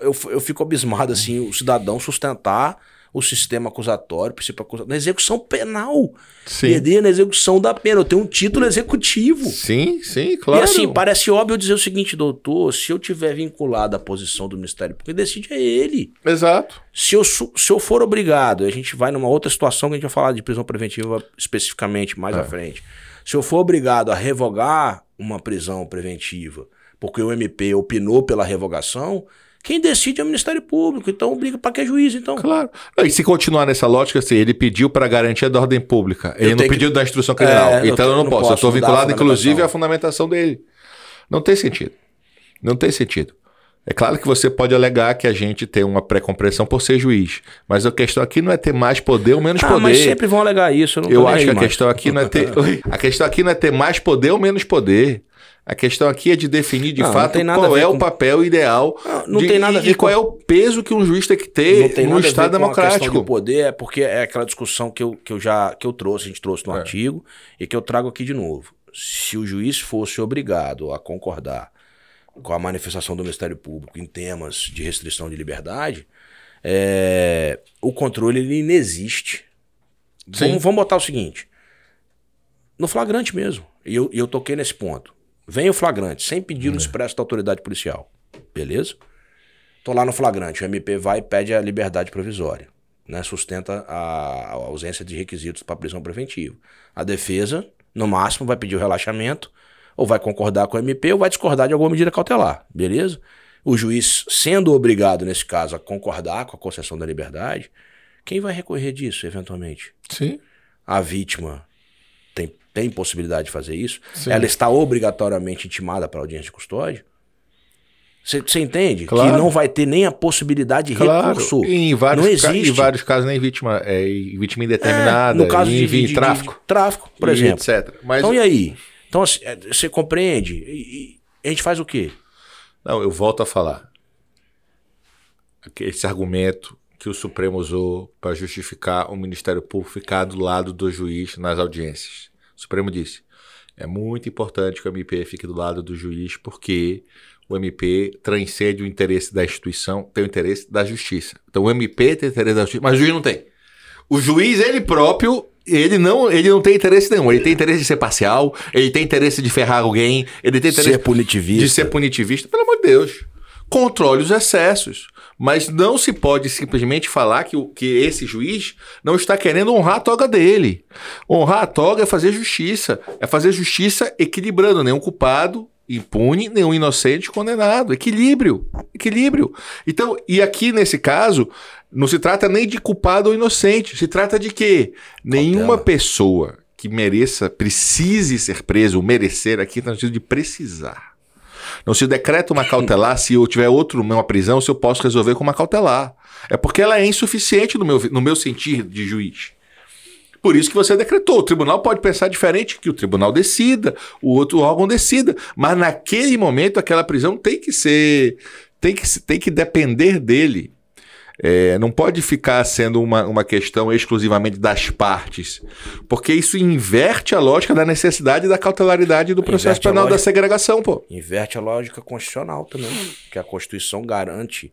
Eu, eu fico abismado assim, o cidadão sustentar o sistema acusatório, princípio acusatório, na execução penal. Sim. Perder na execução da pena. Eu tenho um título executivo. Sim, sim, claro. E assim, parece óbvio dizer o seguinte, doutor, se eu tiver vinculado à posição do Ministério Público, decide é ele. Exato. Se eu, se eu for obrigado, a gente vai numa outra situação que a gente vai falar de prisão preventiva especificamente mais é. à frente. Se eu for obrigado a revogar uma prisão preventiva, porque o MP opinou pela revogação, quem decide é o Ministério Público, então briga para que é juiz, então. Claro. E se continuar nessa lógica, assim, ele pediu para garantia da ordem pública, ele eu não pediu que... da instrução criminal, é, então eu não, não posso. posso. Eu estou vinculado, inclusive, à fundamentação dele. Não tem sentido. Não tem sentido. É claro que você pode alegar que a gente tem uma pré-compreensão por ser juiz, mas a questão aqui não é ter mais poder ou menos ah, poder. Mas sempre vão alegar isso. Eu, eu acho que a questão aqui não é ter. a questão aqui não é ter mais poder ou menos poder. A questão aqui é de definir de não, fato não qual é com... o papel ideal não, de, tem ver e qual é o peso que um juiz tem que ter no Estado democrático. O poder é porque é aquela discussão que eu, que eu já que eu trouxe, a gente trouxe no é. artigo e que eu trago aqui de novo. Se o juiz fosse obrigado a concordar com a manifestação do Ministério Público em temas de restrição de liberdade, é, o controle ele inexiste. Vamos, vamos botar o seguinte: no flagrante mesmo. E eu, eu toquei nesse ponto. Vem o flagrante, sem pedido hum. expresso da autoridade policial. Beleza? Tô lá no flagrante, o MP vai e pede a liberdade provisória. Né? Sustenta a, a ausência de requisitos para prisão preventiva. A defesa, no máximo, vai pedir o relaxamento, ou vai concordar com o MP, ou vai discordar de alguma medida cautelar. Beleza? O juiz, sendo obrigado, nesse caso, a concordar com a concessão da liberdade, quem vai recorrer disso, eventualmente? Sim. A vítima tem possibilidade de fazer isso, Sim. ela está obrigatoriamente intimada para audiência de custódia. Você entende? Claro. Que não vai ter nem a possibilidade de claro. recurso. E em vários, não existe. em vários casos, nem vítima, é, vítima indeterminada. É, no caso de, de, de, tráfico. De, tráfico, por e exemplo. Etc. Mas... Então, e aí? Então, você assim, é, compreende? E, e a gente faz o quê? Não, eu volto a falar. Esse argumento que o Supremo usou para justificar o Ministério Público ficar do lado do juiz nas audiências. O Supremo disse: é muito importante que o MP fique do lado do juiz, porque o MP transcende o interesse da instituição, tem o interesse da justiça. Então o MP tem o interesse da justiça, mas o juiz não tem. O juiz, ele próprio, ele não, ele não tem interesse nenhum. Ele tem interesse de ser parcial, ele tem interesse de ferrar alguém, ele tem interesse ser punitivista. de ser punitivista. Pelo amor de Deus. Controle os excessos. Mas não se pode simplesmente falar que, o, que esse juiz não está querendo honrar a toga dele. Honrar a toga é fazer justiça. É fazer justiça equilibrando nenhum culpado impune, nenhum inocente condenado. Equilíbrio. Equilíbrio. Então, e aqui nesse caso, não se trata nem de culpado ou inocente. Se trata de que nenhuma pessoa que mereça, precise ser preso, merecer aqui, está no sentido de precisar não se decreta uma cautelar se eu tiver outro uma prisão, se eu posso resolver com uma cautelar. É porque ela é insuficiente no meu, no meu sentir de juiz. Por isso que você decretou. O tribunal pode pensar diferente, que o tribunal decida, o outro órgão decida. Mas naquele momento, aquela prisão tem que ser. tem que, tem que depender dele. É, não pode ficar sendo uma, uma questão exclusivamente das partes, porque isso inverte a lógica da necessidade da cautelaridade do processo inverte penal lógica, da segregação, pô. Inverte a lógica constitucional também, que a Constituição garante,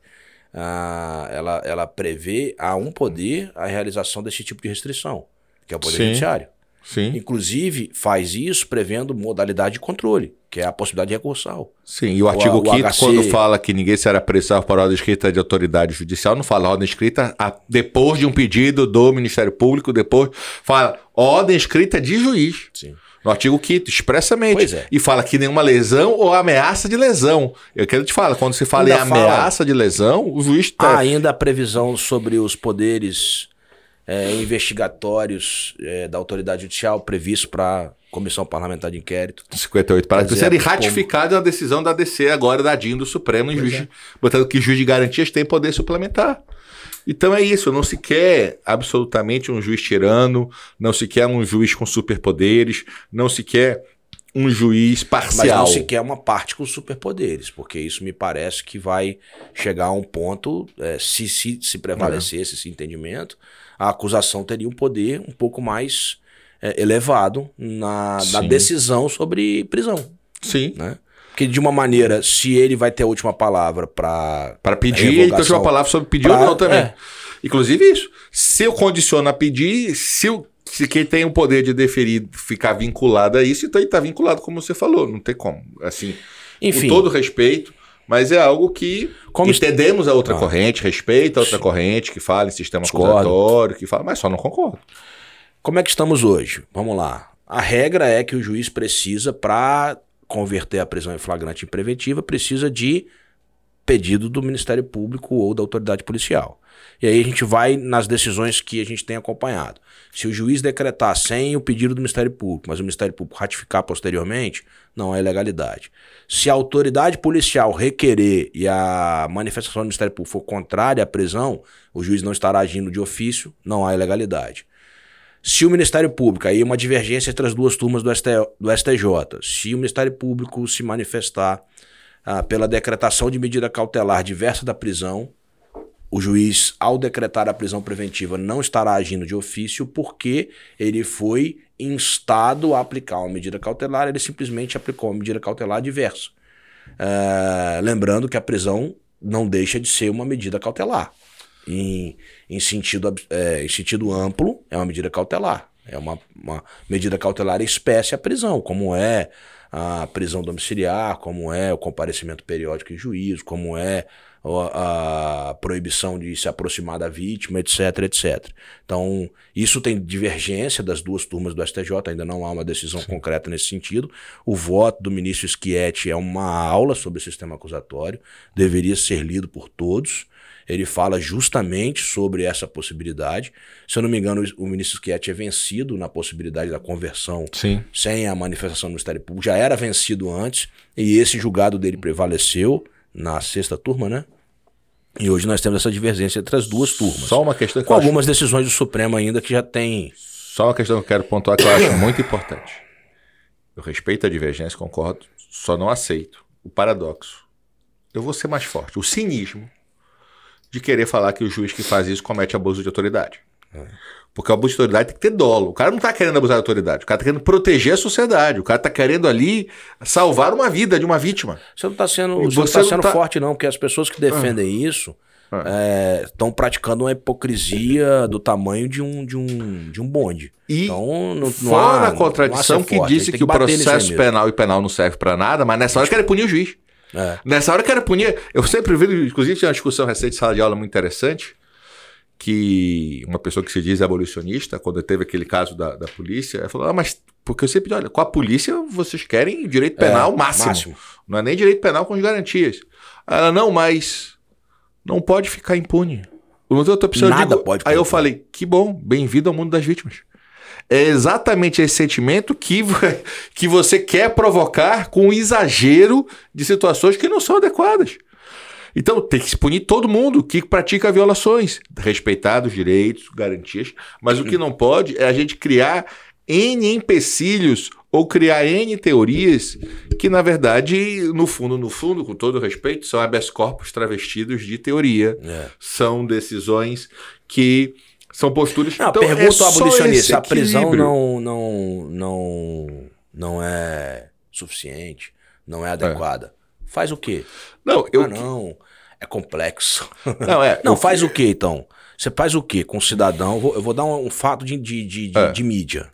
ah, ela, ela prevê a um poder a realização desse tipo de restrição, que é o Poder Sim. Judiciário. Sim. Inclusive, faz isso prevendo modalidade de controle, que é a possibilidade de recursal. Sim, e o artigo 5 HC... quando fala que ninguém será apressado por ordem escrita de autoridade judicial, não fala ordem escrita a, depois de um pedido do Ministério Público, depois fala ordem escrita de juiz. Sim. No artigo 5 expressamente. Pois é. E fala que nenhuma lesão ou ameaça de lesão. Eu quero te falar, quando você fala ainda em ameaça fala... de lesão, o juiz tá... Há ainda a previsão sobre os poderes é, investigatórios é, da autoridade judicial previsto para Comissão Parlamentar de Inquérito. 58 para serem ratificada como... a decisão da DC agora da DIN do Supremo, juiz, é. botando que juiz de garantias tem poder suplementar. Então é isso, não se quer absolutamente um juiz tirano, não se quer um juiz com superpoderes, não se quer um juiz parcial. Mas não se quer uma parte com superpoderes, porque isso me parece que vai chegar a um ponto, é, se, se, se prevalecesse é. esse entendimento, a acusação teria um poder um pouco mais é, elevado na, na, decisão sobre prisão. Sim. Né? Porque de uma maneira, se ele vai ter a última palavra para. Para pedir, ele tem a última palavra sobre pedir pra, ou não também. É. Inclusive isso. Se eu condiciono a pedir, se, eu, se quem tem o poder de deferir ficar vinculado a isso, então ele está vinculado, como você falou. Não tem como. Assim, Enfim. com todo respeito. Mas é algo que como entendemos a outra ah. corrente, respeita a outra corrente que fala em sistema Discordo. acusatório, que fala, mas só não concordo. Como é que estamos hoje? Vamos lá. A regra é que o juiz precisa, para converter a prisão em flagrante em preventiva, precisa de pedido do Ministério Público ou da autoridade policial. E aí a gente vai nas decisões que a gente tem acompanhado. Se o juiz decretar sem o pedido do Ministério Público, mas o Ministério Público ratificar posteriormente, não é ilegalidade. Se a autoridade policial requerer e a manifestação do Ministério Público for contrária à prisão, o juiz não estará agindo de ofício, não há ilegalidade. Se o Ministério Público, aí uma divergência entre as duas turmas do, ST, do STJ, se o Ministério Público se manifestar ah, pela decretação de medida cautelar diversa da prisão, o juiz, ao decretar a prisão preventiva, não estará agindo de ofício porque ele foi instado a aplicar uma medida cautelar, ele simplesmente aplicou uma medida cautelar diversa. Ah, lembrando que a prisão não deixa de ser uma medida cautelar. Em, em, sentido, é, em sentido amplo, é uma medida cautelar. É uma, uma medida cautelar espécie a prisão, como é a prisão domiciliar, como é o comparecimento periódico em juízo, como é a, proibição de se aproximar da vítima, etc, etc. Então, isso tem divergência das duas turmas do STJ, ainda não há uma decisão Sim. concreta nesse sentido. O voto do ministro Schietti é uma aula sobre o sistema acusatório, deveria ser lido por todos ele fala justamente sobre essa possibilidade. Se eu não me engano, o ministro Schietti é vencido na possibilidade da conversão Sim. sem a manifestação do Ministério Público. Já era vencido antes e esse julgado dele prevaleceu na sexta turma, né? E hoje nós temos essa divergência entre as duas turmas. Só uma questão que Com algumas acho... decisões do Supremo ainda que já tem. Só uma questão que eu quero pontuar que eu acho muito importante. Eu respeito a divergência, concordo, só não aceito o paradoxo. Eu vou ser mais forte. O cinismo de querer falar que o juiz que faz isso comete abuso de autoridade. É. Porque o abuso de autoridade tem que ter dolo. O cara não está querendo abusar da autoridade, o cara está querendo proteger a sociedade, o cara está querendo ali salvar uma vida de uma vítima. Você não está sendo, você você tá sendo tá... forte, não, porque as pessoas que defendem ah. isso estão ah. é, praticando uma hipocrisia do tamanho de um, de um, de um bonde. E então, não, não fora há, a contradição que forte, disse que, que o processo penal e penal não serve para nada, mas nessa hora querem punir o juiz. É. Nessa hora que era punir. Eu sempre vi, inclusive, tinha uma discussão recente de sala de aula muito interessante. Que uma pessoa que se diz abolicionista, quando teve aquele caso da, da polícia, ela falou: Ah, mas porque eu sempre olha, com a polícia vocês querem direito é, penal é, máximo. máximo. Não é nem direito penal com as garantias. Ela, não, mas não pode ficar impune. Não tem outra opção. Nada digo, pode. Aí eu falei: que bom, bem-vindo ao mundo das vítimas. É exatamente esse sentimento que, que você quer provocar com o exagero de situações que não são adequadas. Então tem que se punir todo mundo que pratica violações, respeitar os direitos, garantias, mas o que não pode é a gente criar N empecilhos ou criar N teorias que, na verdade, no fundo, no fundo, com todo respeito, são habeas corpus travestidos de teoria. É. São decisões que são posturas. Não, então, pergunta é ao abolicionista: a prisão não, não, não, não é suficiente, não é adequada. É. Faz o quê? Não, eu. Ah, não. É complexo. Não, é. não, faz o quê, então? Você faz o quê com um cidadão? Eu vou, eu vou dar um, um, fato de, de, de, é. de mídia.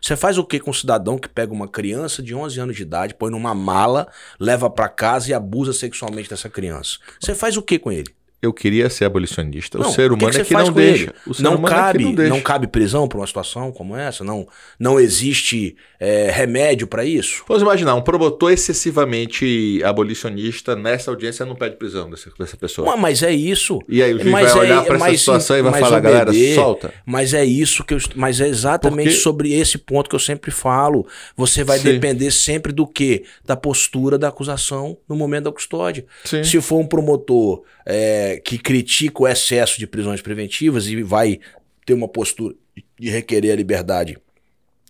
Você faz o que com um cidadão que pega uma criança de 11 anos de idade, põe numa mala, leva para casa e abusa sexualmente dessa criança? Você faz o que com ele? Eu queria ser abolicionista. Não, o ser humano que que é que não deixa. não cabe, é não, deixa. não cabe prisão para uma situação como essa. Não, não existe é, remédio para isso. Vamos imaginar um promotor excessivamente abolicionista nessa audiência não pede prisão dessa, dessa pessoa. Mas, é isso. E aí o juiz mas vai olhar é, para essa situação e vai falar, galera, solta. Mas é isso que eu, mas é exatamente Porque... sobre esse ponto que eu sempre falo. Você vai Sim. depender sempre do que da postura da acusação no momento da custódia. Sim. Se for um promotor é, que critica o excesso de prisões preventivas e vai ter uma postura de requerer a liberdade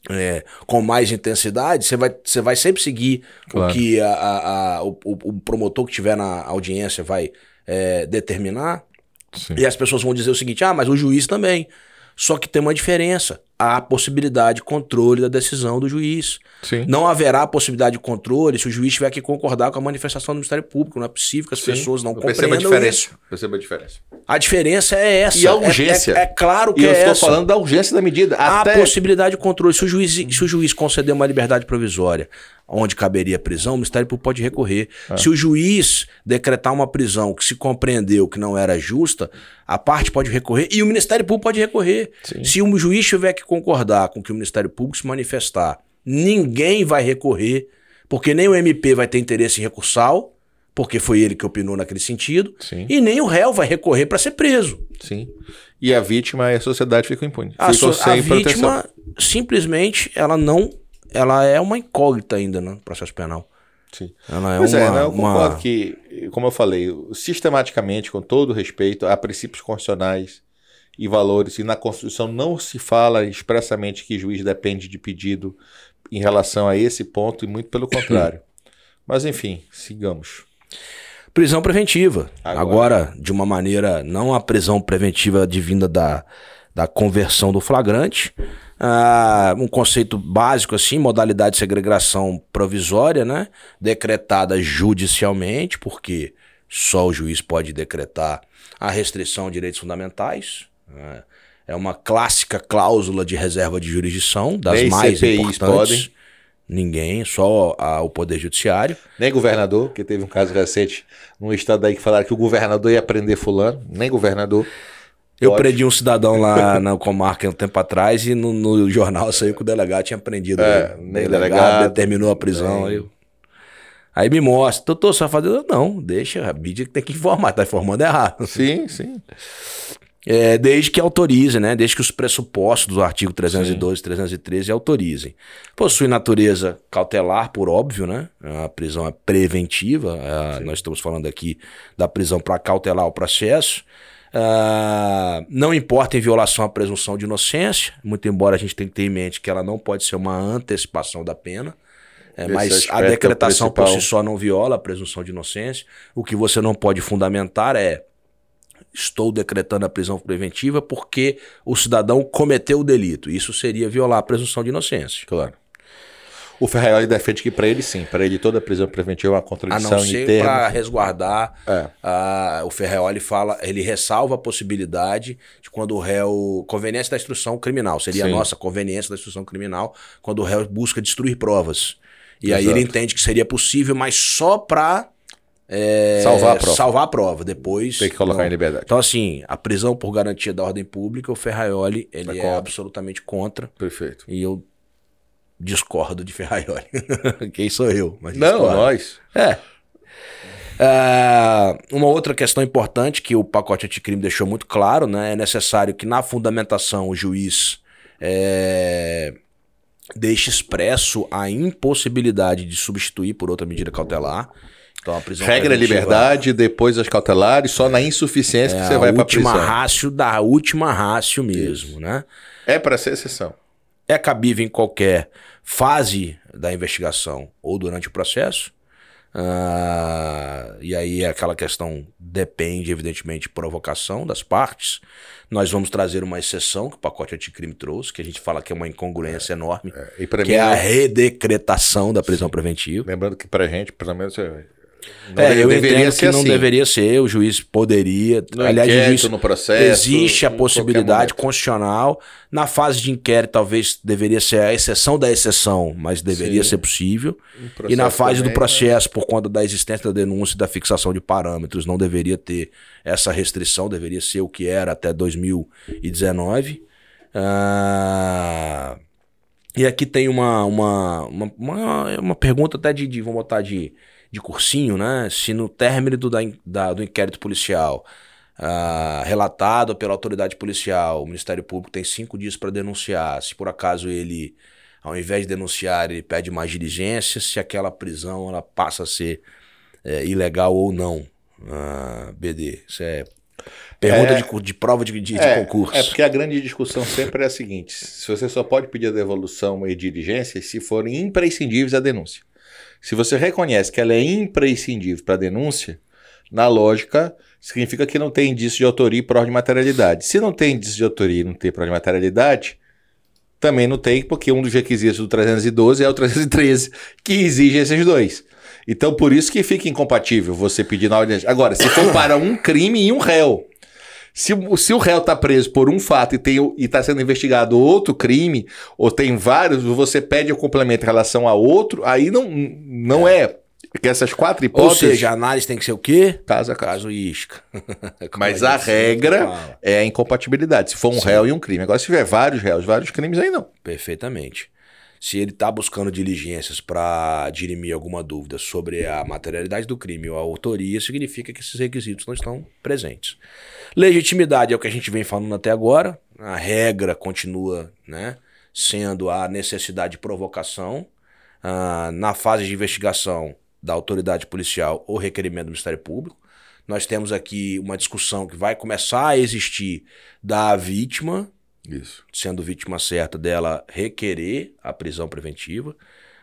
é, com mais intensidade, você vai, você vai sempre seguir claro. o que a, a, a o, o, promotor que tiver na audiência vai é, determinar. Sim. E as pessoas vão dizer o seguinte: ah, mas o juiz também. Só que tem uma diferença. A possibilidade de controle da decisão do juiz. Sim. Não haverá possibilidade de controle se o juiz tiver que concordar com a manifestação do Ministério Público. Não é possível que as Sim. pessoas não Eu compreendam a diferença. isso. Perceba a diferença. A diferença é essa. E a urgência. É, é, é claro que e é essa. eu estou falando da urgência da medida. Há Até... a possibilidade de controle. Se o, juiz, se o juiz conceder uma liberdade provisória onde caberia prisão, o Ministério Público pode recorrer. Ah. Se o juiz decretar uma prisão que se compreendeu que não era justa, a parte pode recorrer e o Ministério Público pode recorrer. Sim. Se o juiz tiver que concordar com que o Ministério Público se manifestar, ninguém vai recorrer, porque nem o MP vai ter interesse em recursal, porque foi ele que opinou naquele sentido, Sim. e nem o réu vai recorrer para ser preso. Sim. E a vítima e a sociedade ficam impunes. A, so, a vítima simplesmente ela não ela é uma incógnita ainda no processo penal. Sim. Ela é pois uma, é, né? eu concordo uma... que, como eu falei, sistematicamente, com todo respeito, há princípios constitucionais e valores, e na Constituição não se fala expressamente que juiz depende de pedido em relação a esse ponto, e muito pelo contrário. Mas enfim, sigamos. Prisão preventiva. Agora. Agora, de uma maneira, não a prisão preventiva advinda da, da conversão do flagrante, ah, um conceito básico assim, modalidade de segregação provisória, né? Decretada judicialmente, porque só o juiz pode decretar a restrição de direitos fundamentais. Né? É uma clássica cláusula de reserva de jurisdição, das Nem mais CPIs importantes. Podem. Ninguém, só a, o Poder Judiciário. Nem governador, que teve um caso recente num estado aí que falaram que o governador ia prender fulano, nem governador. Eu Pode. prendi um cidadão lá na comarca um tempo atrás e no, no jornal saiu que o delegado tinha prendido é, ele. O delegado, delegado determinou a prisão. Aí, aí me mostra, doutor, vai fazer? Não, deixa, a mídia tem que informar, tá informando errado. Sim, sim. É, desde que autorize, né? Desde que os pressupostos do artigo 312 e 313 autorizem. Possui natureza cautelar, por óbvio, né? A prisão é preventiva. É, nós estamos falando aqui da prisão para cautelar o processo. Uh, não importa em violação à presunção de inocência, muito embora a gente tenha que ter em mente que ela não pode ser uma antecipação da pena. É, mas a é decretação é por si só não viola a presunção de inocência. O que você não pode fundamentar é estou decretando a prisão preventiva porque o cidadão cometeu o delito. Isso seria violar a presunção de inocência. Claro. O Ferraioli defende que para ele sim, para ele toda prisão preventiva é uma contradição a não ser para resguardar. É. Uh, o Ferraioli fala, ele ressalva a possibilidade de quando o réu conveniência da instrução criminal, seria sim. a nossa conveniência da instrução criminal, quando o réu busca destruir provas. E Exato. aí ele entende que seria possível, mas só para é, salvar a prova. Salvar a prova. Depois. Tem que colocar não. em liberdade. Então, assim, a prisão por garantia da ordem pública, o Ferraioli, ele é, é absolutamente contra. Perfeito. E eu discordo de Ferraioli. Quem sou eu? Mas Não, discordo. nós. É. Uh, uma outra questão importante que o pacote anticrime deixou muito claro, né? É necessário que na fundamentação o juiz é, deixe expresso a impossibilidade de substituir por outra medida cautelar. Então, a prisão Regra preventiva, liberdade, depois as cautelares, só na insuficiência é que você vai para prisão. última rácio da última rácio mesmo, Isso. né? É para ser exceção. É cabível em qualquer fase da investigação ou durante o processo. Uh, e aí aquela questão depende, evidentemente, de provocação das partes. Nós vamos trazer uma exceção que o pacote anticrime trouxe, que a gente fala que é uma incongruência é, enorme, é, que é a redecretação da prisão sim. preventiva. Lembrando que para a gente, pelo menos, Não é, eu deveria ser que não assim. deveria ser, o juiz poderia. No aliás, inquérito, juiz, no processo. Existe a possibilidade constitucional. Na fase de inquérito, talvez deveria ser a exceção da exceção, mas deveria Sim. ser possível. E na fase também, do processo, né? por conta da existência da denúncia e da fixação de parâmetros, não deveria ter essa restrição, deveria ser o que era até 2019. Ah, e aqui tem uma, uma, uma, uma, uma pergunta até de, de, vamos botar de de cursinho, né? Se no término do, da, do inquérito policial uh, relatado pela autoridade policial, o Ministério Público tem cinco dias para denunciar. Se por acaso ele, ao invés de denunciar, ele pede mais diligência, se aquela prisão ela passa a ser é, ilegal ou não. Ah, BD, isso é Pergunta é, de, de, prova de, de, é, de, concurso. É porque a grande discussão sempre é a seguinte: se você só pode pedir a devolução e diligência se forem imprescindíveis a denúncia. Se você reconhece que ela é imprescindível para a denúncia, na lógica, significa que não tem indício de autoria e prova de materialidade. Se não tem indício de autoria e não tem prova de materialidade, também não tem, porque um dos requisitos do 312 é o 313, que exige esses dois. Então, por isso que fica incompatível você pedir na audiência. Agora, se for para um crime e um réu, se, se o réu está preso por um fato e está sendo investigado outro crime, ou tem vários, você pede o complemento em relação a outro, aí não, não é. é. Porque essas quatro hipóteses. Ou seja, a análise tem que ser o quê? Caso a caso. Caso isca. Mas a regra é a incompatibilidade. Se for um Sim. réu e um crime. Agora, se tiver vários réus, vários crimes, aí não. Perfeitamente. Se ele está buscando diligências para dirimir alguma dúvida sobre a materialidade do crime ou a autoria, significa que esses requisitos não estão presentes. Legitimidade é o que a gente vem falando até agora. A regra continua né, sendo a necessidade de provocação. Ah, na fase de investigação da autoridade policial ou requerimento do Ministério Público. Nós temos aqui uma discussão que vai começar a existir da vítima, isso. Sendo vítima certa dela requerer a prisão preventiva,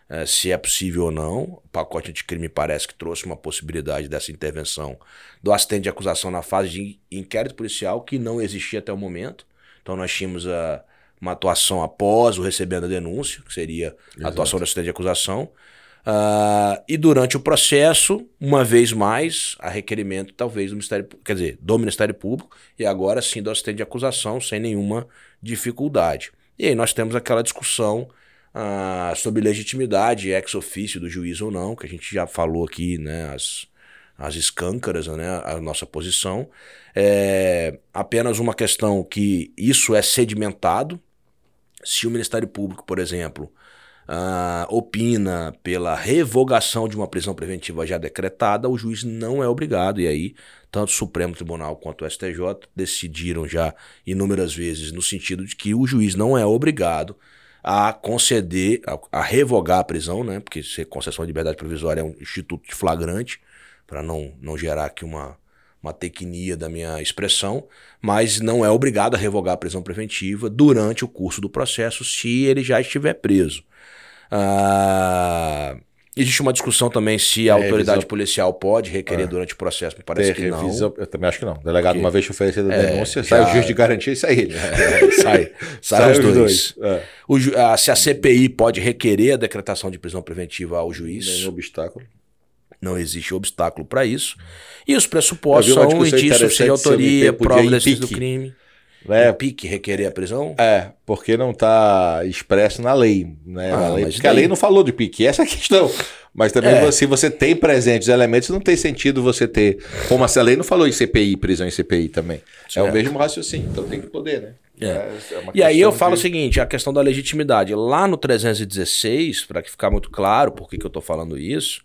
é, se é possível ou não. O pacote anticrime parece que trouxe uma possibilidade dessa intervenção do assistente de acusação na fase de inquérito policial, que não existia até o momento. Então nós tínhamos a, uma atuação após o recebendo a denúncia, que seria a atuação do assistente de acusação. Uh, e durante o processo, uma vez mais, a requerimento talvez do Ministério quer dizer, do Ministério Público e agora sim do assistente de acusação, sem nenhuma dificuldade. E aí nós temos aquela discussão uh, sobre legitimidade ex ofício do juiz ou não, que a gente já falou aqui, né, as, as escâncaras, né, a nossa posição. É apenas uma questão que isso é sedimentado. Se o Ministério Público, por exemplo, uh, opina pela revogação de uma prisão preventiva já decretada, o juiz não é obrigado. E aí, tanto o Supremo Tribunal quanto o STJ decidiram já inúmeras vezes no sentido de que o juiz não é obrigado a conceder, a, a revogar a prisão, né? Porque ser concessão de liberdade provisória é um instituto de flagrante, para não, não gerar aqui uma, uma tecnia da minha expressão, mas não é obrigado a revogar a prisão preventiva durante o curso do processo se ele já estiver preso. Ah, existe uma discussão também se a é, autoridade revisão... policial pode requerer ah. durante o processo, me parece que revisão... não. Eu também acho que não. O delegado, Porque... uma vez oferecido a é, denúncia, já... sai o juiz de garantia e sai. É, sai, sai, sai os dois. dois. É. O, a, se a CPI pode requerer a decretação de prisão preventiva ao juiz. Nenhum obstáculo. Não existe obstáculo para isso. E os pressupostos são indícios de autoria, prova do crime. Né? O pique requerer a prisão? É, porque não está expresso na lei. Né? Ah, lei porque daí... a lei não falou de pique, essa é a questão. Mas também é. se você tem presentes elementos, não tem sentido você ter. Como a lei não falou em CPI, prisão em CPI também. Certo. É o mesmo raciocínio, então tem que poder, né? É. É, é e aí eu falo de... o seguinte, a questão da legitimidade. Lá no 316, para que ficar muito claro por que, que eu estou falando isso,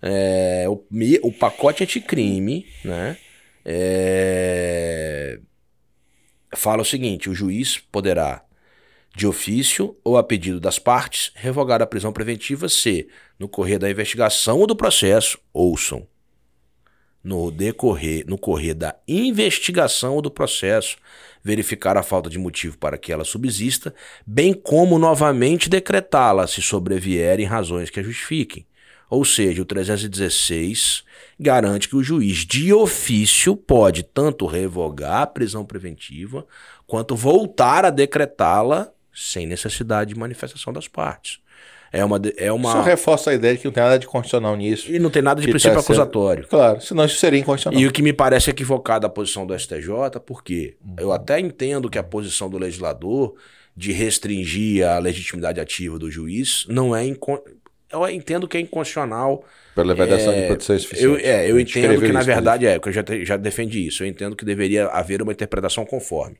é, o, o pacote anticrime, né? É, fala o seguinte: o juiz poderá, de ofício ou a pedido das partes, revogar a prisão preventiva se, no correr da investigação ou do processo, ouçam. No decorrer, no correr da investigação ou do processo, verificar a falta de motivo para que ela subsista, bem como novamente decretá-la se sobrevierem razões que a justifiquem. Ou seja, o 316 garante que o juiz de ofício pode tanto revogar a prisão preventiva quanto voltar a decretá-la sem necessidade de manifestação das partes. É uma, é uma... Só reforça a ideia de que não tem nada de constitucional nisso. E não tem nada de princípio tá acusatório. Sendo... Claro, senão isso seria inconstitucional. E o que me parece equivocado a posição do STJ, porque uhum. eu até entendo que a posição do legislador de restringir a legitimidade ativa do juiz não é. Inco... Eu entendo que é inconstitucional. Pela vedação é, de produção Eu, é, eu entendo que, na verdade, é, que eu já, já defendi isso. Eu entendo que deveria haver uma interpretação conforme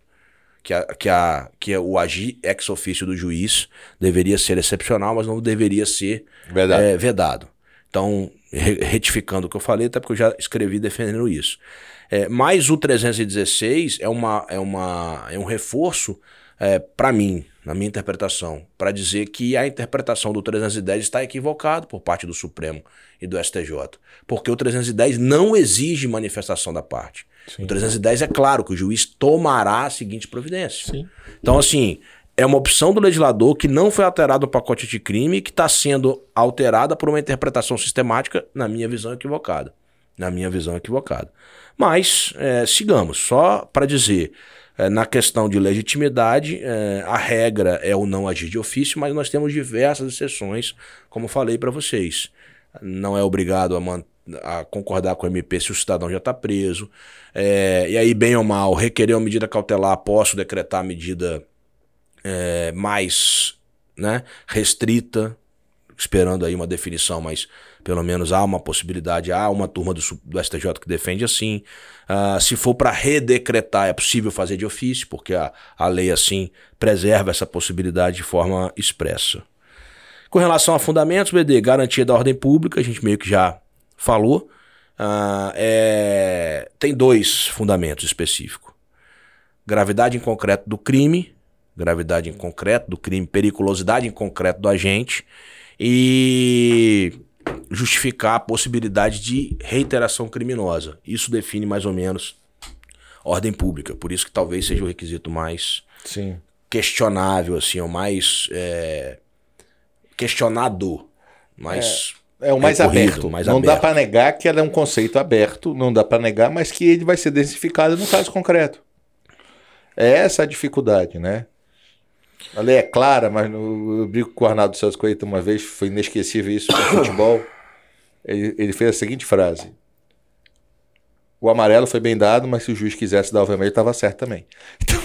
que, a, que, a, que o agir ex ofício do juiz deveria ser excepcional, mas não deveria ser vedado. É, vedado. Então, re, retificando o que eu falei, até porque eu já escrevi defendendo isso. É, mas o 316 é, uma, é, uma, é um reforço é, para mim, na minha interpretação, para dizer que a interpretação do 310 está equivocada por parte do Supremo e do STJ. Porque o 310 não exige manifestação da parte. Sim. O 310 é claro que o juiz tomará a seguinte providência. Sim. Então, assim, é uma opção do legislador que não foi alterado o pacote de crime e que está sendo alterada por uma interpretação sistemática, na minha visão, equivocada. Na minha visão, equivocada. Mas, é, sigamos, só para dizer. É, na questão de legitimidade, é, a regra é o não agir de ofício, mas nós temos diversas exceções, como falei para vocês. Não é obrigado a a concordar com o MP se o cidadão já está preso. É, e aí, bem ou mal, requerer uma medida cautelar, posso decretar a medida é, mais né, restrita, esperando aí uma definição, mas pelo menos há uma possibilidade, há uma turma do, do STJ que defende assim. Uh, se for para redecretar, é possível fazer de ofício, porque a, a lei assim preserva essa possibilidade de forma expressa. Com relação a fundamentos, BD, garantia da ordem pública, a gente meio que já falou, uh, é, tem dois fundamentos específicos. Gravidade em concreto do crime, gravidade em concreto do crime, periculosidade em concreto do agente e justificar a possibilidade de reiteração criminosa. Isso define mais ou menos ordem pública. Por isso que talvez seja o requisito mais Sim. questionável, assim, ou mais é, questionado, mais é. É o mais aberto. Mais não aberto. dá para negar que ela é um conceito aberto, não dá para negar, mas que ele vai ser densificado no caso concreto. É essa a dificuldade, né? A lei é clara, mas no, eu brinco com o Arnaldo Celso Coelho uma vez, foi inesquecível isso no futebol. Ele, ele, fez a seguinte frase: O amarelo foi bem dado, mas se o juiz quisesse dar o vermelho, estava certo também. Então,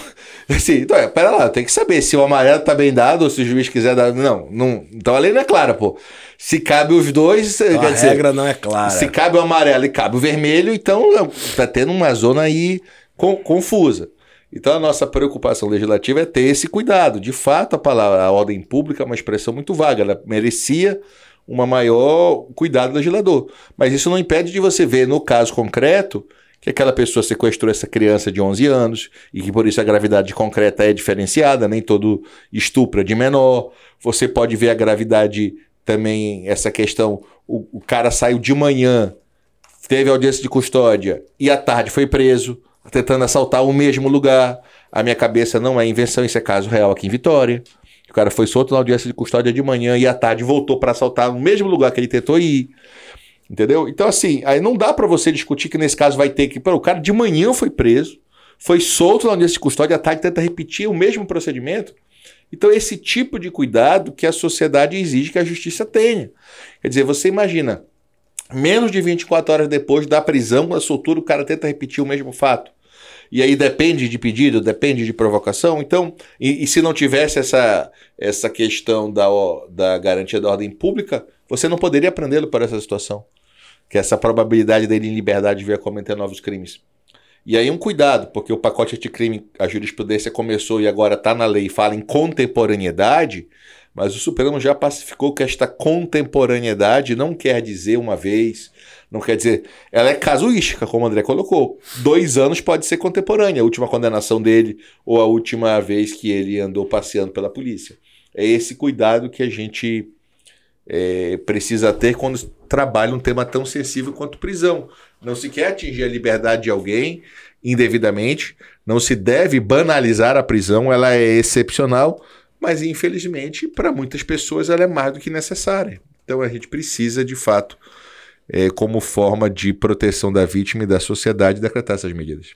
assim, então, é, pera lá, tem que saber se o amarelo tá bem dado ou se o juiz quiser dar. Não, não. Então a lei não é clara, pô. Se cabe os dois. Então, a dizer, regra não é clara. Se cabe o amarelo e cabe o vermelho, então tá tendo uma zona aí confusa. Então a nossa preocupação legislativa é ter esse cuidado. De fato, a palavra a ordem pública é uma expressão muito vaga, ela merecia uma maior cuidado do legislador. Mas isso não impede de você ver no caso concreto que aquela pessoa sequestrou essa criança de 11 anos e que por isso a gravidade concreta é diferenciada, nem todo estupro é de menor. Você pode ver a gravidade também, essa questão, o, o cara saiu de manhã, teve audiência de custódia e à tarde foi preso, tentando assaltar o mesmo lugar. A minha cabeça não é invenção, isso é caso real aqui em Vitória. O cara foi solto na audiência de custódia de manhã e à tarde voltou para assaltar no mesmo lugar que ele tentou ir. Entendeu? Então, assim, aí não dá para você discutir que nesse caso vai ter que. Pô, o cara de manhã foi preso, foi solto na audiência de custódia, à tarde tenta repetir o mesmo procedimento. Então, esse tipo de cuidado que a sociedade exige que a justiça tenha. Quer dizer, você imagina, menos de 24 horas depois da prisão, da soltura, o cara tenta repetir o mesmo fato. E aí depende de pedido, depende de provocação. Então, e, e se não tivesse essa, essa questão da, da garantia da ordem pública, você não poderia prendê-lo por essa situação. Que é essa probabilidade dele em liberdade vir a cometer novos crimes. E aí um cuidado, porque o pacote anticrime, a jurisprudência começou e agora está na lei, fala em contemporaneidade, mas o Supremo já pacificou que esta contemporaneidade não quer dizer uma vez, não quer dizer. Ela é casuística, como o André colocou. Dois anos pode ser contemporânea, a última condenação dele ou a última vez que ele andou passeando pela polícia. É esse cuidado que a gente é, precisa ter quando trabalha um tema tão sensível quanto prisão. Não se quer atingir a liberdade de alguém indevidamente, não se deve banalizar a prisão, ela é excepcional, mas infelizmente para muitas pessoas ela é mais do que necessária. Então a gente precisa de fato, é, como forma de proteção da vítima e da sociedade, decretar essas medidas.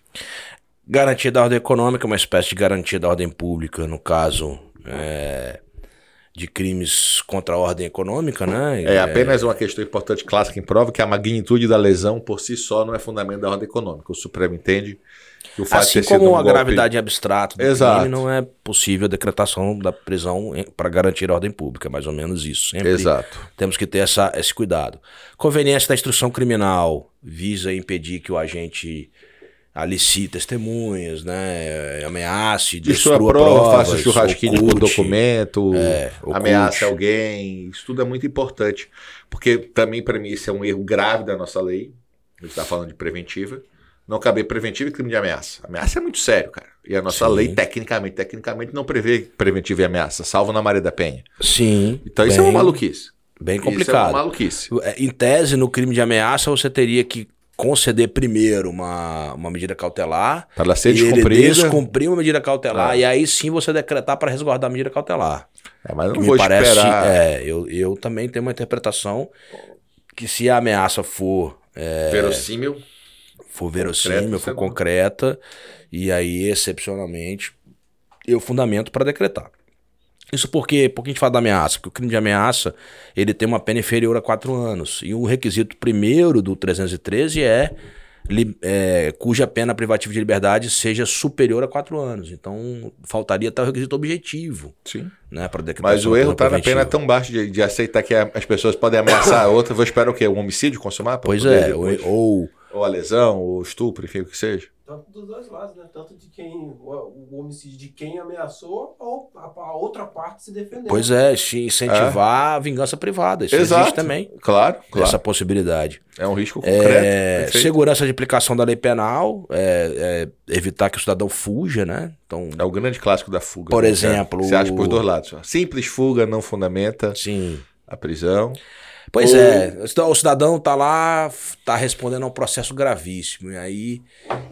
Garantia da ordem econômica, uma espécie de garantia da ordem pública, no caso. É de crimes contra a ordem econômica, né? É apenas uma questão importante clássica em prova que a magnitude da lesão por si só não é fundamento da ordem econômica. O Supremo entende que o fato assim de ter como sido um a golpe... gravidade abstrata do Exato. crime não é possível a decretação da prisão para garantir a ordem pública, é mais ou menos isso. Sempre Exato. Temos que ter essa, esse cuidado. Conveniência da instrução criminal visa impedir que o agente alicie testemunhas, né? Ameace, destrua prova, prova faça churrasquinho com documento, é, ameace alguém. Isso tudo é muito importante. Porque também, para mim, isso é um erro grave da nossa lei. A gente está falando de preventiva. Não caber preventiva e crime de ameaça. Ameaça é muito sério, cara. E a nossa Sim. lei, tecnicamente, tecnicamente, não prevê preventiva e ameaça, salvo na Maria da Penha. Sim. Então bem, isso é uma maluquice. Bem complicado. Isso é uma maluquice. É, em tese, no crime de ameaça, você teria que conceder primeiro uma, uma medida cautelar. Para ela ser descumprida. Ele descumprir uma medida cautelar. Ah. E aí sim você decretar para resguardar a medida cautelar. É, mas não vou parece, esperar. É, eu, eu também tenho uma interpretação que se a ameaça for. É, verossímil. For verossímil, for concreta. E aí, excepcionalmente, eu fundamento para decretar. Isso porque, porque a gente fala da ameaça? Porque o crime de ameaça ele tem uma pena inferior a quatro anos. E o requisito primeiro do 313 é, é cuja pena privativa de liberdade seja superior a quatro anos. Então, faltaria até o requisito objetivo. Sim. Né, Mas o erro está na pena tão baixa de, de, aceitar que as pessoas podem ameaçar a outra. Vou esperar o quê? Um homicídio consumar? Pois é, ou, ou a lesão, ou estupro, enfim, o que seja. Tanto dos dois lados, né? Tanto de quem, o, o homicídio de quem ameaçou, ou a, a, outra parte se defender. Pois é, incentivar é. a vingança privada. Isso Exato. existe também. Claro, claro. Essa possibilidade. É um risco concreto. É, segurança de aplicação da lei penal, é, é, evitar que o cidadão fuja, né? Então, é o grande clássico da fuga. Por né? exemplo. Você acha por dois lados. Simples fuga não fundamenta Sim. a prisão. Pois é, o cidadão está lá, está respondendo a um processo gravíssimo. E aí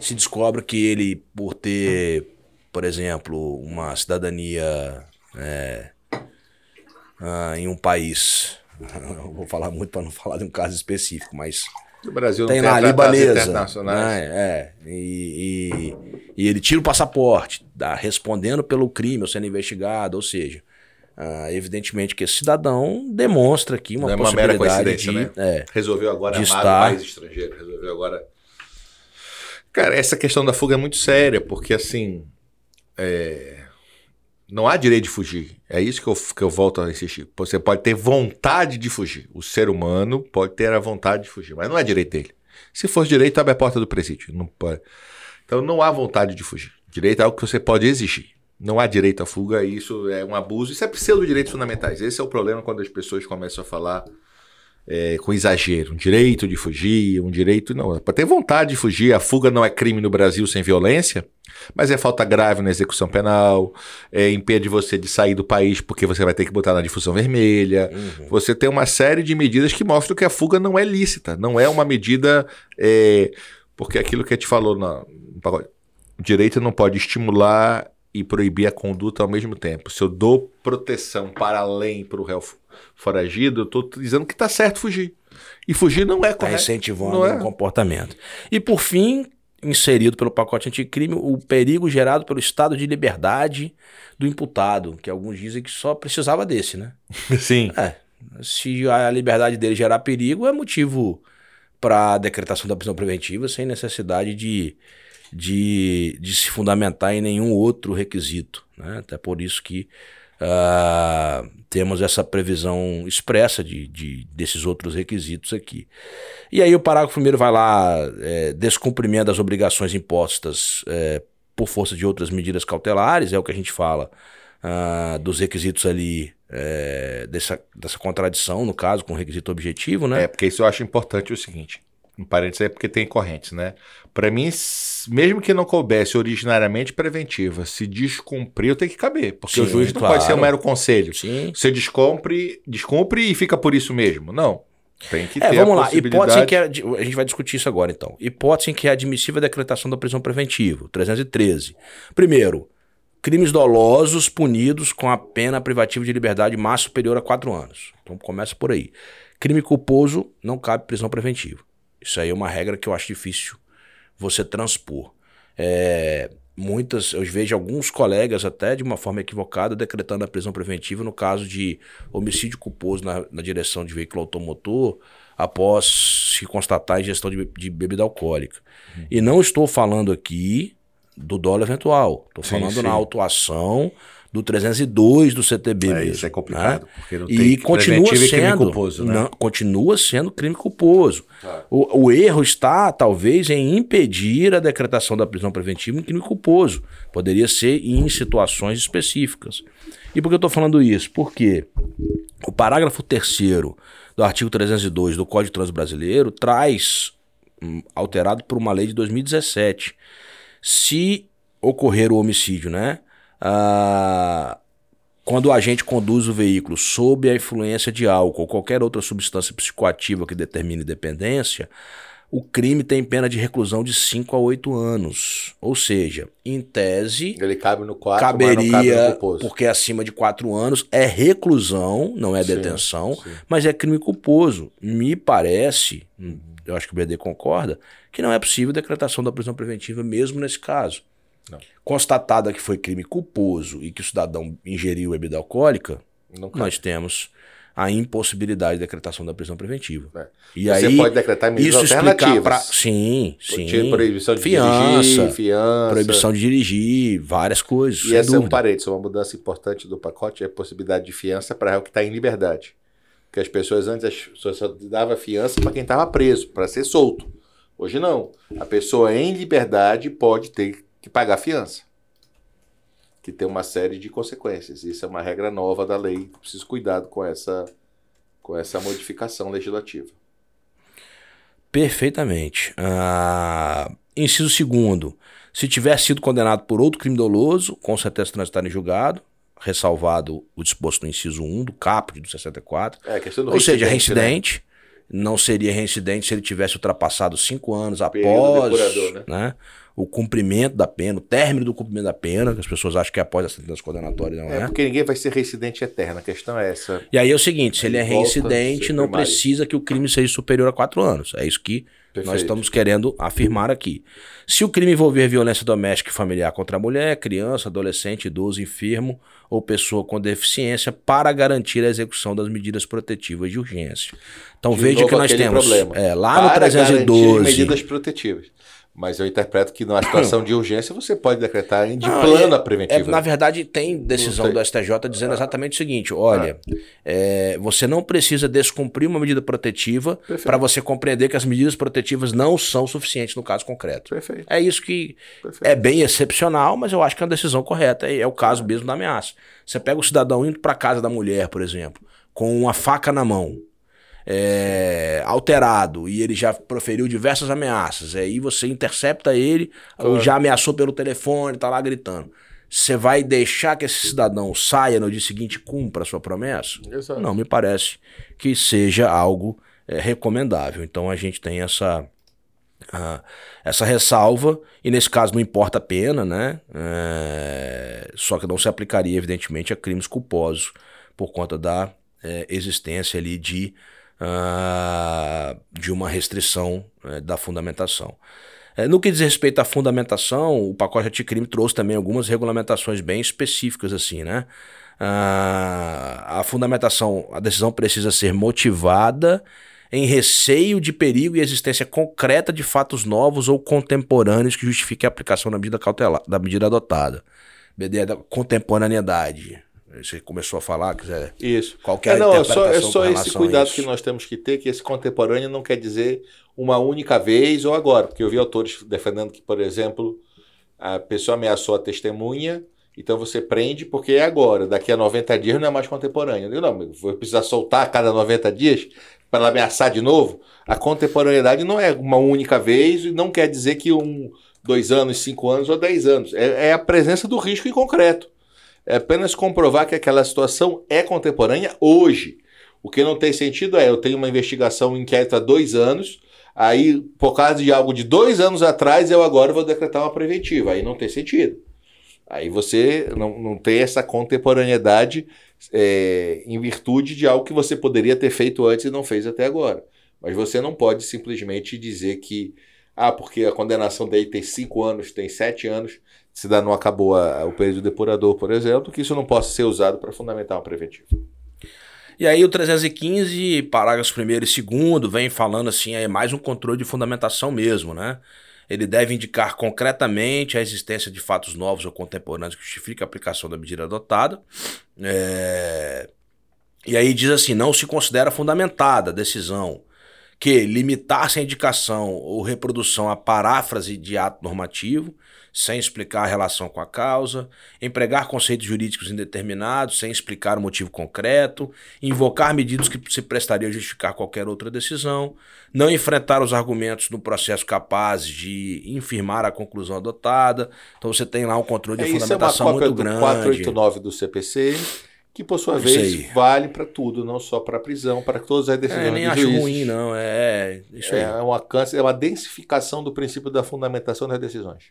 se descobre que ele, por ter, por exemplo, uma cidadania é, ah, em um país. Não vou falar muito para não falar de um caso específico, mas. O Brasil tem lá a libanesa. Né? É, e, e, e, ele tira o passaporte, tá respondendo pelo crime ou sendo investigado, ou seja, ah, evidentemente que esse cidadão demonstra aqui uma, Não é uma possibilidade de, né? é, resolveu agora de amar estar... país estrangeiro, resolveu agora. Cara, essa questão da fuga é muito séria, porque assim, é... não há direito de fugir. É isso que eu, que eu volto a insistir. Você pode ter vontade de fugir. O ser humano pode ter a vontade de fugir, mas não é direito dele. Se fosse direito, abre a porta do presídio. Não pode. Então não há vontade de fugir. Direito é algo que você pode exigir. Não há direito à fuga, isso é um abuso. Isso é pseudo-direitos fundamentais. Esse é o problema quando as pessoas começam a falar é, com exagero. Um direito de fugir, um direito. Não, para ter vontade de fugir. A fuga não é crime no Brasil sem violência, mas é falta grave na execução penal, é, impede você de sair do país porque você vai ter que botar na difusão vermelha. Uhum. Você tem uma série de medidas que mostram que a fuga não é lícita, não é uma medida. É, porque aquilo que a gente falou no, no o direito não pode estimular e proibir a conduta ao mesmo tempo. Se eu dou proteção para além para o réu foragido, eu estou dizendo que está certo fugir. E fugir não é tá correto. Está incentivando o é. comportamento. E por fim, inserido pelo pacote anticrime, o perigo gerado pelo estado de liberdade do imputado, que alguns dizem que só precisava desse, né? Sim. É, se a liberdade dele gerar perigo, é motivo para a decretação da prisão preventiva, sem necessidade de de, de se fundamentar em nenhum outro requisito. Né? Até por isso que uh, temos essa previsão expressa de, de, desses outros requisitos aqui. E aí o parágrafo primeiro vai lá, é, descumprimento das obrigações impostas é, por força de outras medidas cautelares, é o que a gente fala uh, dos requisitos ali é, dessa, dessa contradição, no caso, com o requisito objetivo, né? É, porque isso eu acho importante o seguinte, um parênteses aí porque tem correntes, né? Para mim, mesmo que não coubesse originariamente preventiva, se descumprir, tem que caber. Porque Sim, o juiz não claro. pode ser um mero conselho. Sim. Você descumpre, descumpre e fica por isso mesmo. Não. Tem que é, ter vamos lá. Hipótese em que é, a gente vai discutir isso agora, então. Hipótese em que é admissível a decretação da prisão preventiva, 313. Primeiro, crimes dolosos punidos com a pena privativa de liberdade mais superior a quatro anos. Então começa por aí. Crime culposo não cabe prisão preventiva. Isso aí é uma regra que eu acho difícil você transpor. É, muitas, eu vejo alguns colegas até de uma forma equivocada decretando a prisão preventiva no caso de homicídio culposo na, na direção de veículo automotor após se constatar a ingestão de, de bebida alcoólica. Uhum. E não estou falando aqui do dolo eventual, estou falando sim. na autuação do 302 do CTB é, mesmo. Isso é complicado, né? porque não e continua sendo, crime culposo, né? não, continua sendo crime culposo. Ah. O, o, erro está, talvez, em impedir a decretação da prisão preventiva em crime culposo. Poderia ser em situações específicas. E por que eu estou falando isso? Porque o parágrafo 3 do artigo 302 do Código Trans Brasileiro traz, hum, alterado por uma lei de 2017, se ocorrer o homicídio, né? Ah, quando o agente conduz o veículo sob a influência de álcool ou qualquer outra substância psicoativa que determine dependência, o crime tem pena de reclusão de 5 a 8 anos. Ou seja, em tese. Ele cabe no 4, caberia, cabe no porque acima de 4 anos é reclusão, não é sim, detenção, sim. mas é crime culposo. Me parece, eu acho que o BD concorda, que não é possível decretação da prisão preventiva mesmo nesse caso. Não. Constatada que foi crime culposo e que o cidadão ingeriu bebida alcoólica, nós temos a impossibilidade de decretação da prisão preventiva. É. E Você aí, pode decretar medidas isso alternativas. Pra... Sim, sim. Proibição de fiança, dirigir, fiança. Proibição de dirigir, várias coisas. E essa dúvida. é um parede, uma mudança importante do pacote, é a possibilidade de fiança para o que está em liberdade. Porque as pessoas antes as pessoas só davam fiança para quem estava preso, para ser solto. Hoje não. A pessoa em liberdade pode ter que pagar fiança. Que tem uma série de consequências. Isso é uma regra nova da lei. Preciso cuidado com essa, com essa modificação legislativa. Perfeitamente. Ah, inciso segundo. Se tiver sido condenado por outro crime doloso, com sentença transitada em julgado, ressalvado o disposto no inciso 1 do caput do 64. É, questão do ou seja, reincidente. Né? Não seria reincidente se ele tivesse ultrapassado cinco anos após. Né? né? o cumprimento da pena, o término do cumprimento da pena, que as pessoas acham que é após a sentença condenatória, não é? É, porque ninguém vai ser reincidente eterno, a questão é essa. E aí é o seguinte, se ele, ele é reincidente, não precisa que o crime seja superior a quatro anos. É isso que Perfeito. nós estamos querendo afirmar aqui. Se o crime envolver violência doméstica e familiar contra a mulher, criança, adolescente, idoso, enfermo ou pessoa com deficiência, para garantir a execução das medidas protetivas de urgência. Então de veja que nós temos é, lá para no 312 medidas protetivas. Mas eu interpreto que numa situação de urgência você pode decretar de não, plano a preventiva. É, na verdade, tem decisão do STJ dizendo exatamente o seguinte: olha, ah. é, você não precisa descumprir uma medida protetiva para você compreender que as medidas protetivas não são suficientes no caso concreto. Perfeito. É isso que Perfeito. é bem excepcional, mas eu acho que é uma decisão correta. É o caso mesmo da ameaça. Você pega o cidadão indo para casa da mulher, por exemplo, com uma faca na mão é, alterado e ele já proferiu diversas ameaças, aí você intercepta ele, claro. já ameaçou pelo telefone, tá lá gritando. Você vai deixar que esse cidadão saia no dia seguinte e cumpra a sua promessa? Exato. Não me parece que seja algo é, recomendável. Então a gente tem essa. Uh, essa ressalva, e nesse caso não importa a pena, né? É, só que não se aplicaria, evidentemente, a crimes culposos por conta da é, existência ali de uh, de uma restrição uh, da fundamentação. Uh, no que diz respeito à fundamentação, o pacote anticrime trouxe também algumas regulamentações bem específicas, assim, né? Ah, a fundamentação, a decisão precisa ser motivada em receio de perigo e existência concreta de fatos novos ou contemporâneos que justifiquem a aplicação da medida cautelar, da medida adotada. BD é da contemporaneidade. Você começou a falar, quiser. Isso. Qualquer é, não, é só, é só esse cuidado que nós temos que ter, que esse contemporâneo não quer dizer uma única vez ou agora. Porque eu vi autores defendendo que, por exemplo, a pessoa ameaçou a testemunha, então você prende porque é agora. Daqui a 90 dias não é mais contemporâneo. Eu digo, não, vou precisar soltar a cada 90 dias para ameaçar de novo. A contemporaneidade não é uma única vez e não quer dizer que um, dois anos, cinco anos ou dez anos. É, é a presença do risco em concreto é apenas comprovar que aquela situação é contemporânea hoje. O que não tem sentido é eu tenho uma investigação, um inquérito há dois anos, aí por causa de algo de dois anos atrás eu agora vou decretar uma preventiva. Aí não tem sentido. Aí você não, não tem essa contemporaneidade é, em virtude de algo que você poderia ter feito antes e não fez até agora. Mas você não pode simplesmente dizer que, ah, porque a condenação dele tem cinco anos, tem sete anos, se dá, não acabou a, o período depurador, por exemplo, que isso não possa ser usado para fundamentar uma preventiva. E aí o 315, parágrafos 1 e 2, vem falando assim, é mais um controle de fundamentação mesmo, né? Ele deve indicar concretamente a existência de fatos novos ou contemporâneos que justifiquem a aplicação da medida adotada. É... E aí diz assim: não se considera fundamentada a decisão que limitar-se a indicação ou reprodução a paráfrase de ato normativo, sem explicar a relação com a causa, empregar conceitos jurídicos indeterminados, sem explicar o motivo concreto, invocar medidas que se prestariam a justificar qualquer outra decisão, não enfrentar os argumentos no processo capazes de infirmar a conclusão adotada. Então você tem lá um controle de é, fundamentação isso é uma muito grande. 489 do CPC que por sua vez vale para tudo, não só para prisão, para todas as decisões é, nem acho juízes. ruim não, é, é isso é aí. uma é uma densificação do princípio da fundamentação das decisões.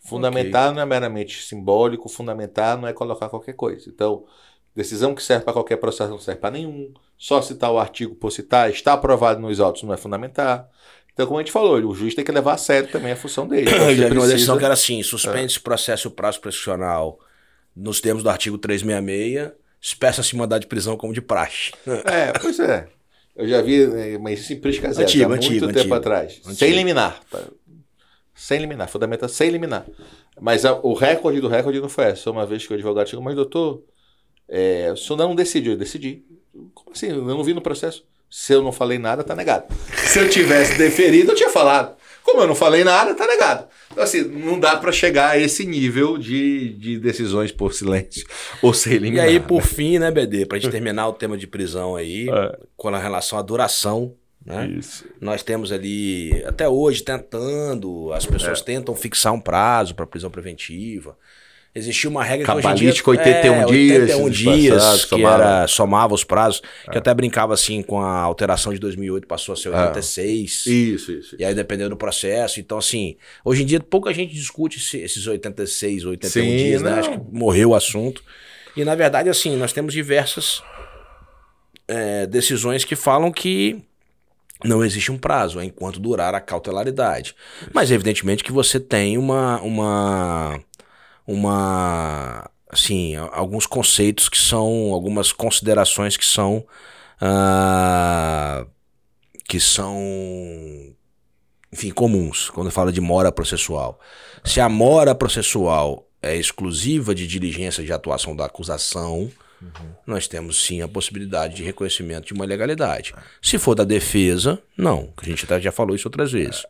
Fundamentar okay. não é meramente simbólico, fundamentar não é colocar qualquer coisa. Então, decisão que serve para qualquer processo não serve para nenhum. Só citar o artigo por citar, está aprovado nos autos não é fundamentar. Então, como a gente falou, o juiz tem que levar a sério também a função dele. Então, Eu já vi uma decisão que era assim: suspende-se é. processo o prazo prescricional nos termos do artigo 366 Espeça-se mandar de prisão como de praxe. É, pois é. Eu já vi, eh, mas isso em Prisca Zero, antigo, há muito antigo, tempo antigo. atrás. Antigo. Sem liminar. Sem liminar, fundamental sem liminar. Mas a, o recorde do recorde não foi essa. Uma vez que o advogado chegou, mas doutor, é, o senhor não decidiu. Eu decidi. Como assim? Eu não vi no processo. Se eu não falei nada, tá negado. Se eu tivesse deferido, eu tinha falado. Como eu não falei nada, tá negado. Então, assim, não dá para chegar a esse nível de, de decisões por silêncio ou ser eliminado. E aí, por fim, né, BD, pra gente terminar o tema de prisão aí, é. com a relação à duração né? Isso. Nós temos ali, até hoje, tentando, as pessoas é. tentam fixar um prazo para prisão preventiva. Existia uma regra que hoje em dia, 81 é, dias. 81 dias, que somava. era, somava os prazos, é. que até brincava assim com a alteração de 2008, passou a ser 86. É. Isso, isso. E aí dependendo do processo. Então, assim, hoje em dia pouca gente discute esses 86, 81 Sim, dias, né? Acho que morreu o assunto. E na verdade, assim, nós temos diversas é, decisões que falam que não existe um prazo enquanto durar a cautelaridade. Mas evidentemente que você tem uma uma uma assim, alguns conceitos que são algumas considerações que são uh, que são enfim, comuns quando fala de mora processual. Se a mora processual é exclusiva de diligência de atuação da acusação, uhum. nós temos sim a possibilidade de reconhecimento de uma ilegalidade. Se for da defesa, não. A gente já falou isso outras vezes.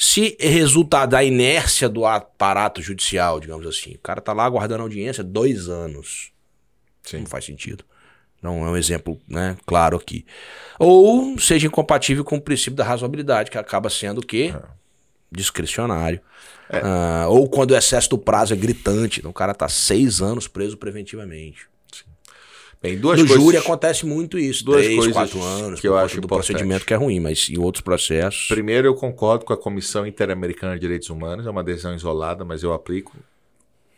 Se resultar da inércia do aparato judicial, digamos assim, o cara tá lá aguardando audiência dois anos. Sim. Não faz sentido. Não é um exemplo né, claro aqui. Ou seja incompatível com o princípio da razoabilidade, que acaba sendo o quê? É. Discricionário. É. Uh, ou quando o excesso do prazo é gritante. Então o cara tá seis anos preso preventivamente. Bem, duas no coisas, júri acontece muito isso, duas três, coisas quatro anos, que eu acho do importante. procedimento que é ruim, mas em outros processos... Primeiro, eu concordo com a Comissão Interamericana de Direitos Humanos, é uma decisão isolada, mas eu aplico,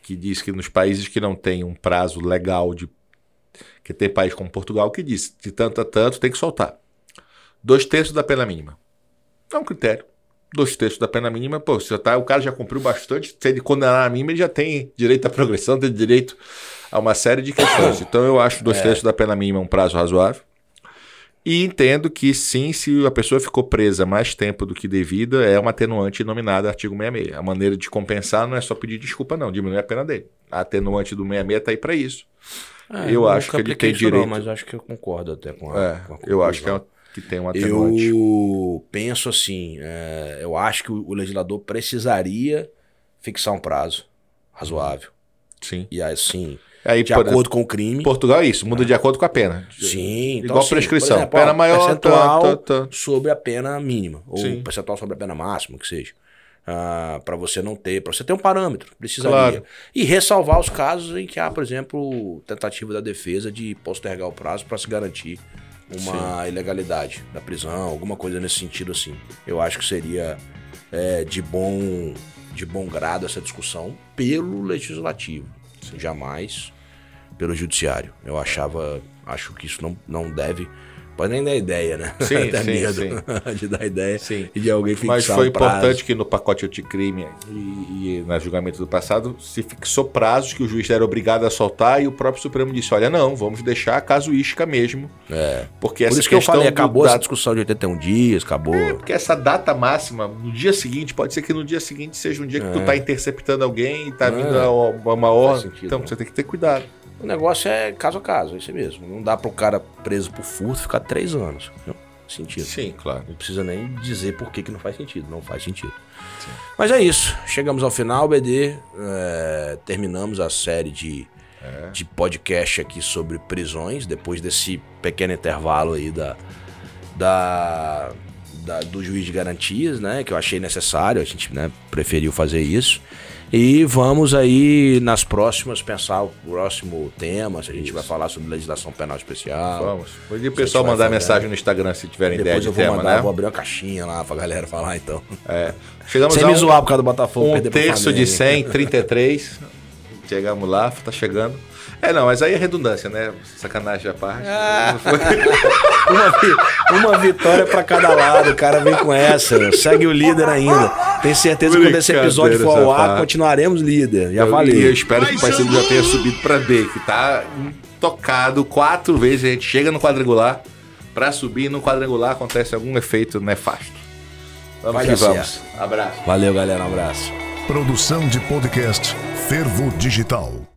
que diz que nos países que não têm um prazo legal de... que tem país como Portugal, que diz de tanto a tanto tem que soltar. Dois terços da pena mínima. É um critério. Dois terços da pena mínima, pô, se tá, o cara já cumpriu bastante, se ele condenar a mínima, ele já tem direito à progressão, tem direito a uma série de questões. Então eu acho dois é. terços da pena mínima um prazo razoável. E entendo que sim, se a pessoa ficou presa mais tempo do que devida, é uma atenuante nominada artigo 66. A maneira de compensar não é só pedir desculpa, não, diminuir a pena dele. A atenuante do 66 está aí para isso. É, eu acho que ele tem direito. Não, mas acho que eu concordo até com a. É, com a eu acho que, é, que tem um atenuante. Eu penso assim, é, eu acho que o, o legislador precisaria fixar um prazo razoável. Sim. E assim, Aí, de acordo com o crime. Portugal é isso, muda de acordo com a pena. Sim, então, Igual prescrição. Exemplo, pena maior, percentual tá, tá, tá. sobre a pena mínima. Ou sim. percentual sobre a pena máxima, que seja. Ah, para você não ter, para você ter um parâmetro, precisaria. Claro. E ressalvar os casos em que há, por exemplo, tentativa da defesa de postergar o prazo para se garantir uma sim. ilegalidade da prisão, alguma coisa nesse sentido assim. Eu acho que seria é, de bom de bom grado essa discussão pelo legislativo. Jamais pelo judiciário. Eu achava, acho que isso não, não deve Pode nem dar ideia, né? Sim, Até sim, medo sim. de dar ideia sim. e de alguém fixar Mas foi importante que no pacote anticrime e, e no julgamento do passado se fixou prazos que o juiz era obrigado a soltar e o próprio Supremo disse, olha, não, vamos deixar a casuística mesmo. É. Porque Por isso que eu falei, acabou essa discussão de 81 dias, acabou. É, porque essa data máxima, no dia seguinte, pode ser que no dia seguinte seja um dia que é. tu tá interceptando alguém e tá é. vindo uma, uma ordem. Então né? você tem que ter cuidado. O negócio é caso a caso, é isso mesmo. Não dá para o cara preso por furto ficar três anos. Não sentido. Sim, claro. Não precisa nem dizer por que, que não faz sentido. Não faz sentido. Sim. Mas é isso. Chegamos ao final, BD. É, terminamos a série de, é. de podcast aqui sobre prisões. Depois desse pequeno intervalo aí da, da, da, do juiz de garantias, né? Que eu achei necessário. A gente né, preferiu fazer isso. E vamos aí nas próximas pensar o próximo tema, se a gente Isso. vai falar sobre legislação penal especial. Vamos. Pode o pessoal mandar mensagem no Instagram se tiverem ideia de eu vou tema, mandar, né? vou abrir uma caixinha lá pra galera falar então. É. Chegamos Sem a um, me zoar por causa do Botafogo. Um terço de 100, 33. Chegamos lá, tá chegando. É, não, mas aí é redundância, né? Sacanagem à parte. Ah. uma, uma, vitória para cada lado, o cara vem com essa. Segue o líder ainda. Tenho certeza que quando esse episódio for ao ar, continuaremos líder. Já falei. E eu espero que o Paysandu já tenha subido para B, que tá tocado quatro vezes. A gente chega no quadrangular. Para subir no quadrangular acontece algum efeito nefasto. Vamos Vai que vamos. Certo. Abraço. Valeu, galera. Um abraço. Produção de podcast Fervo Digital.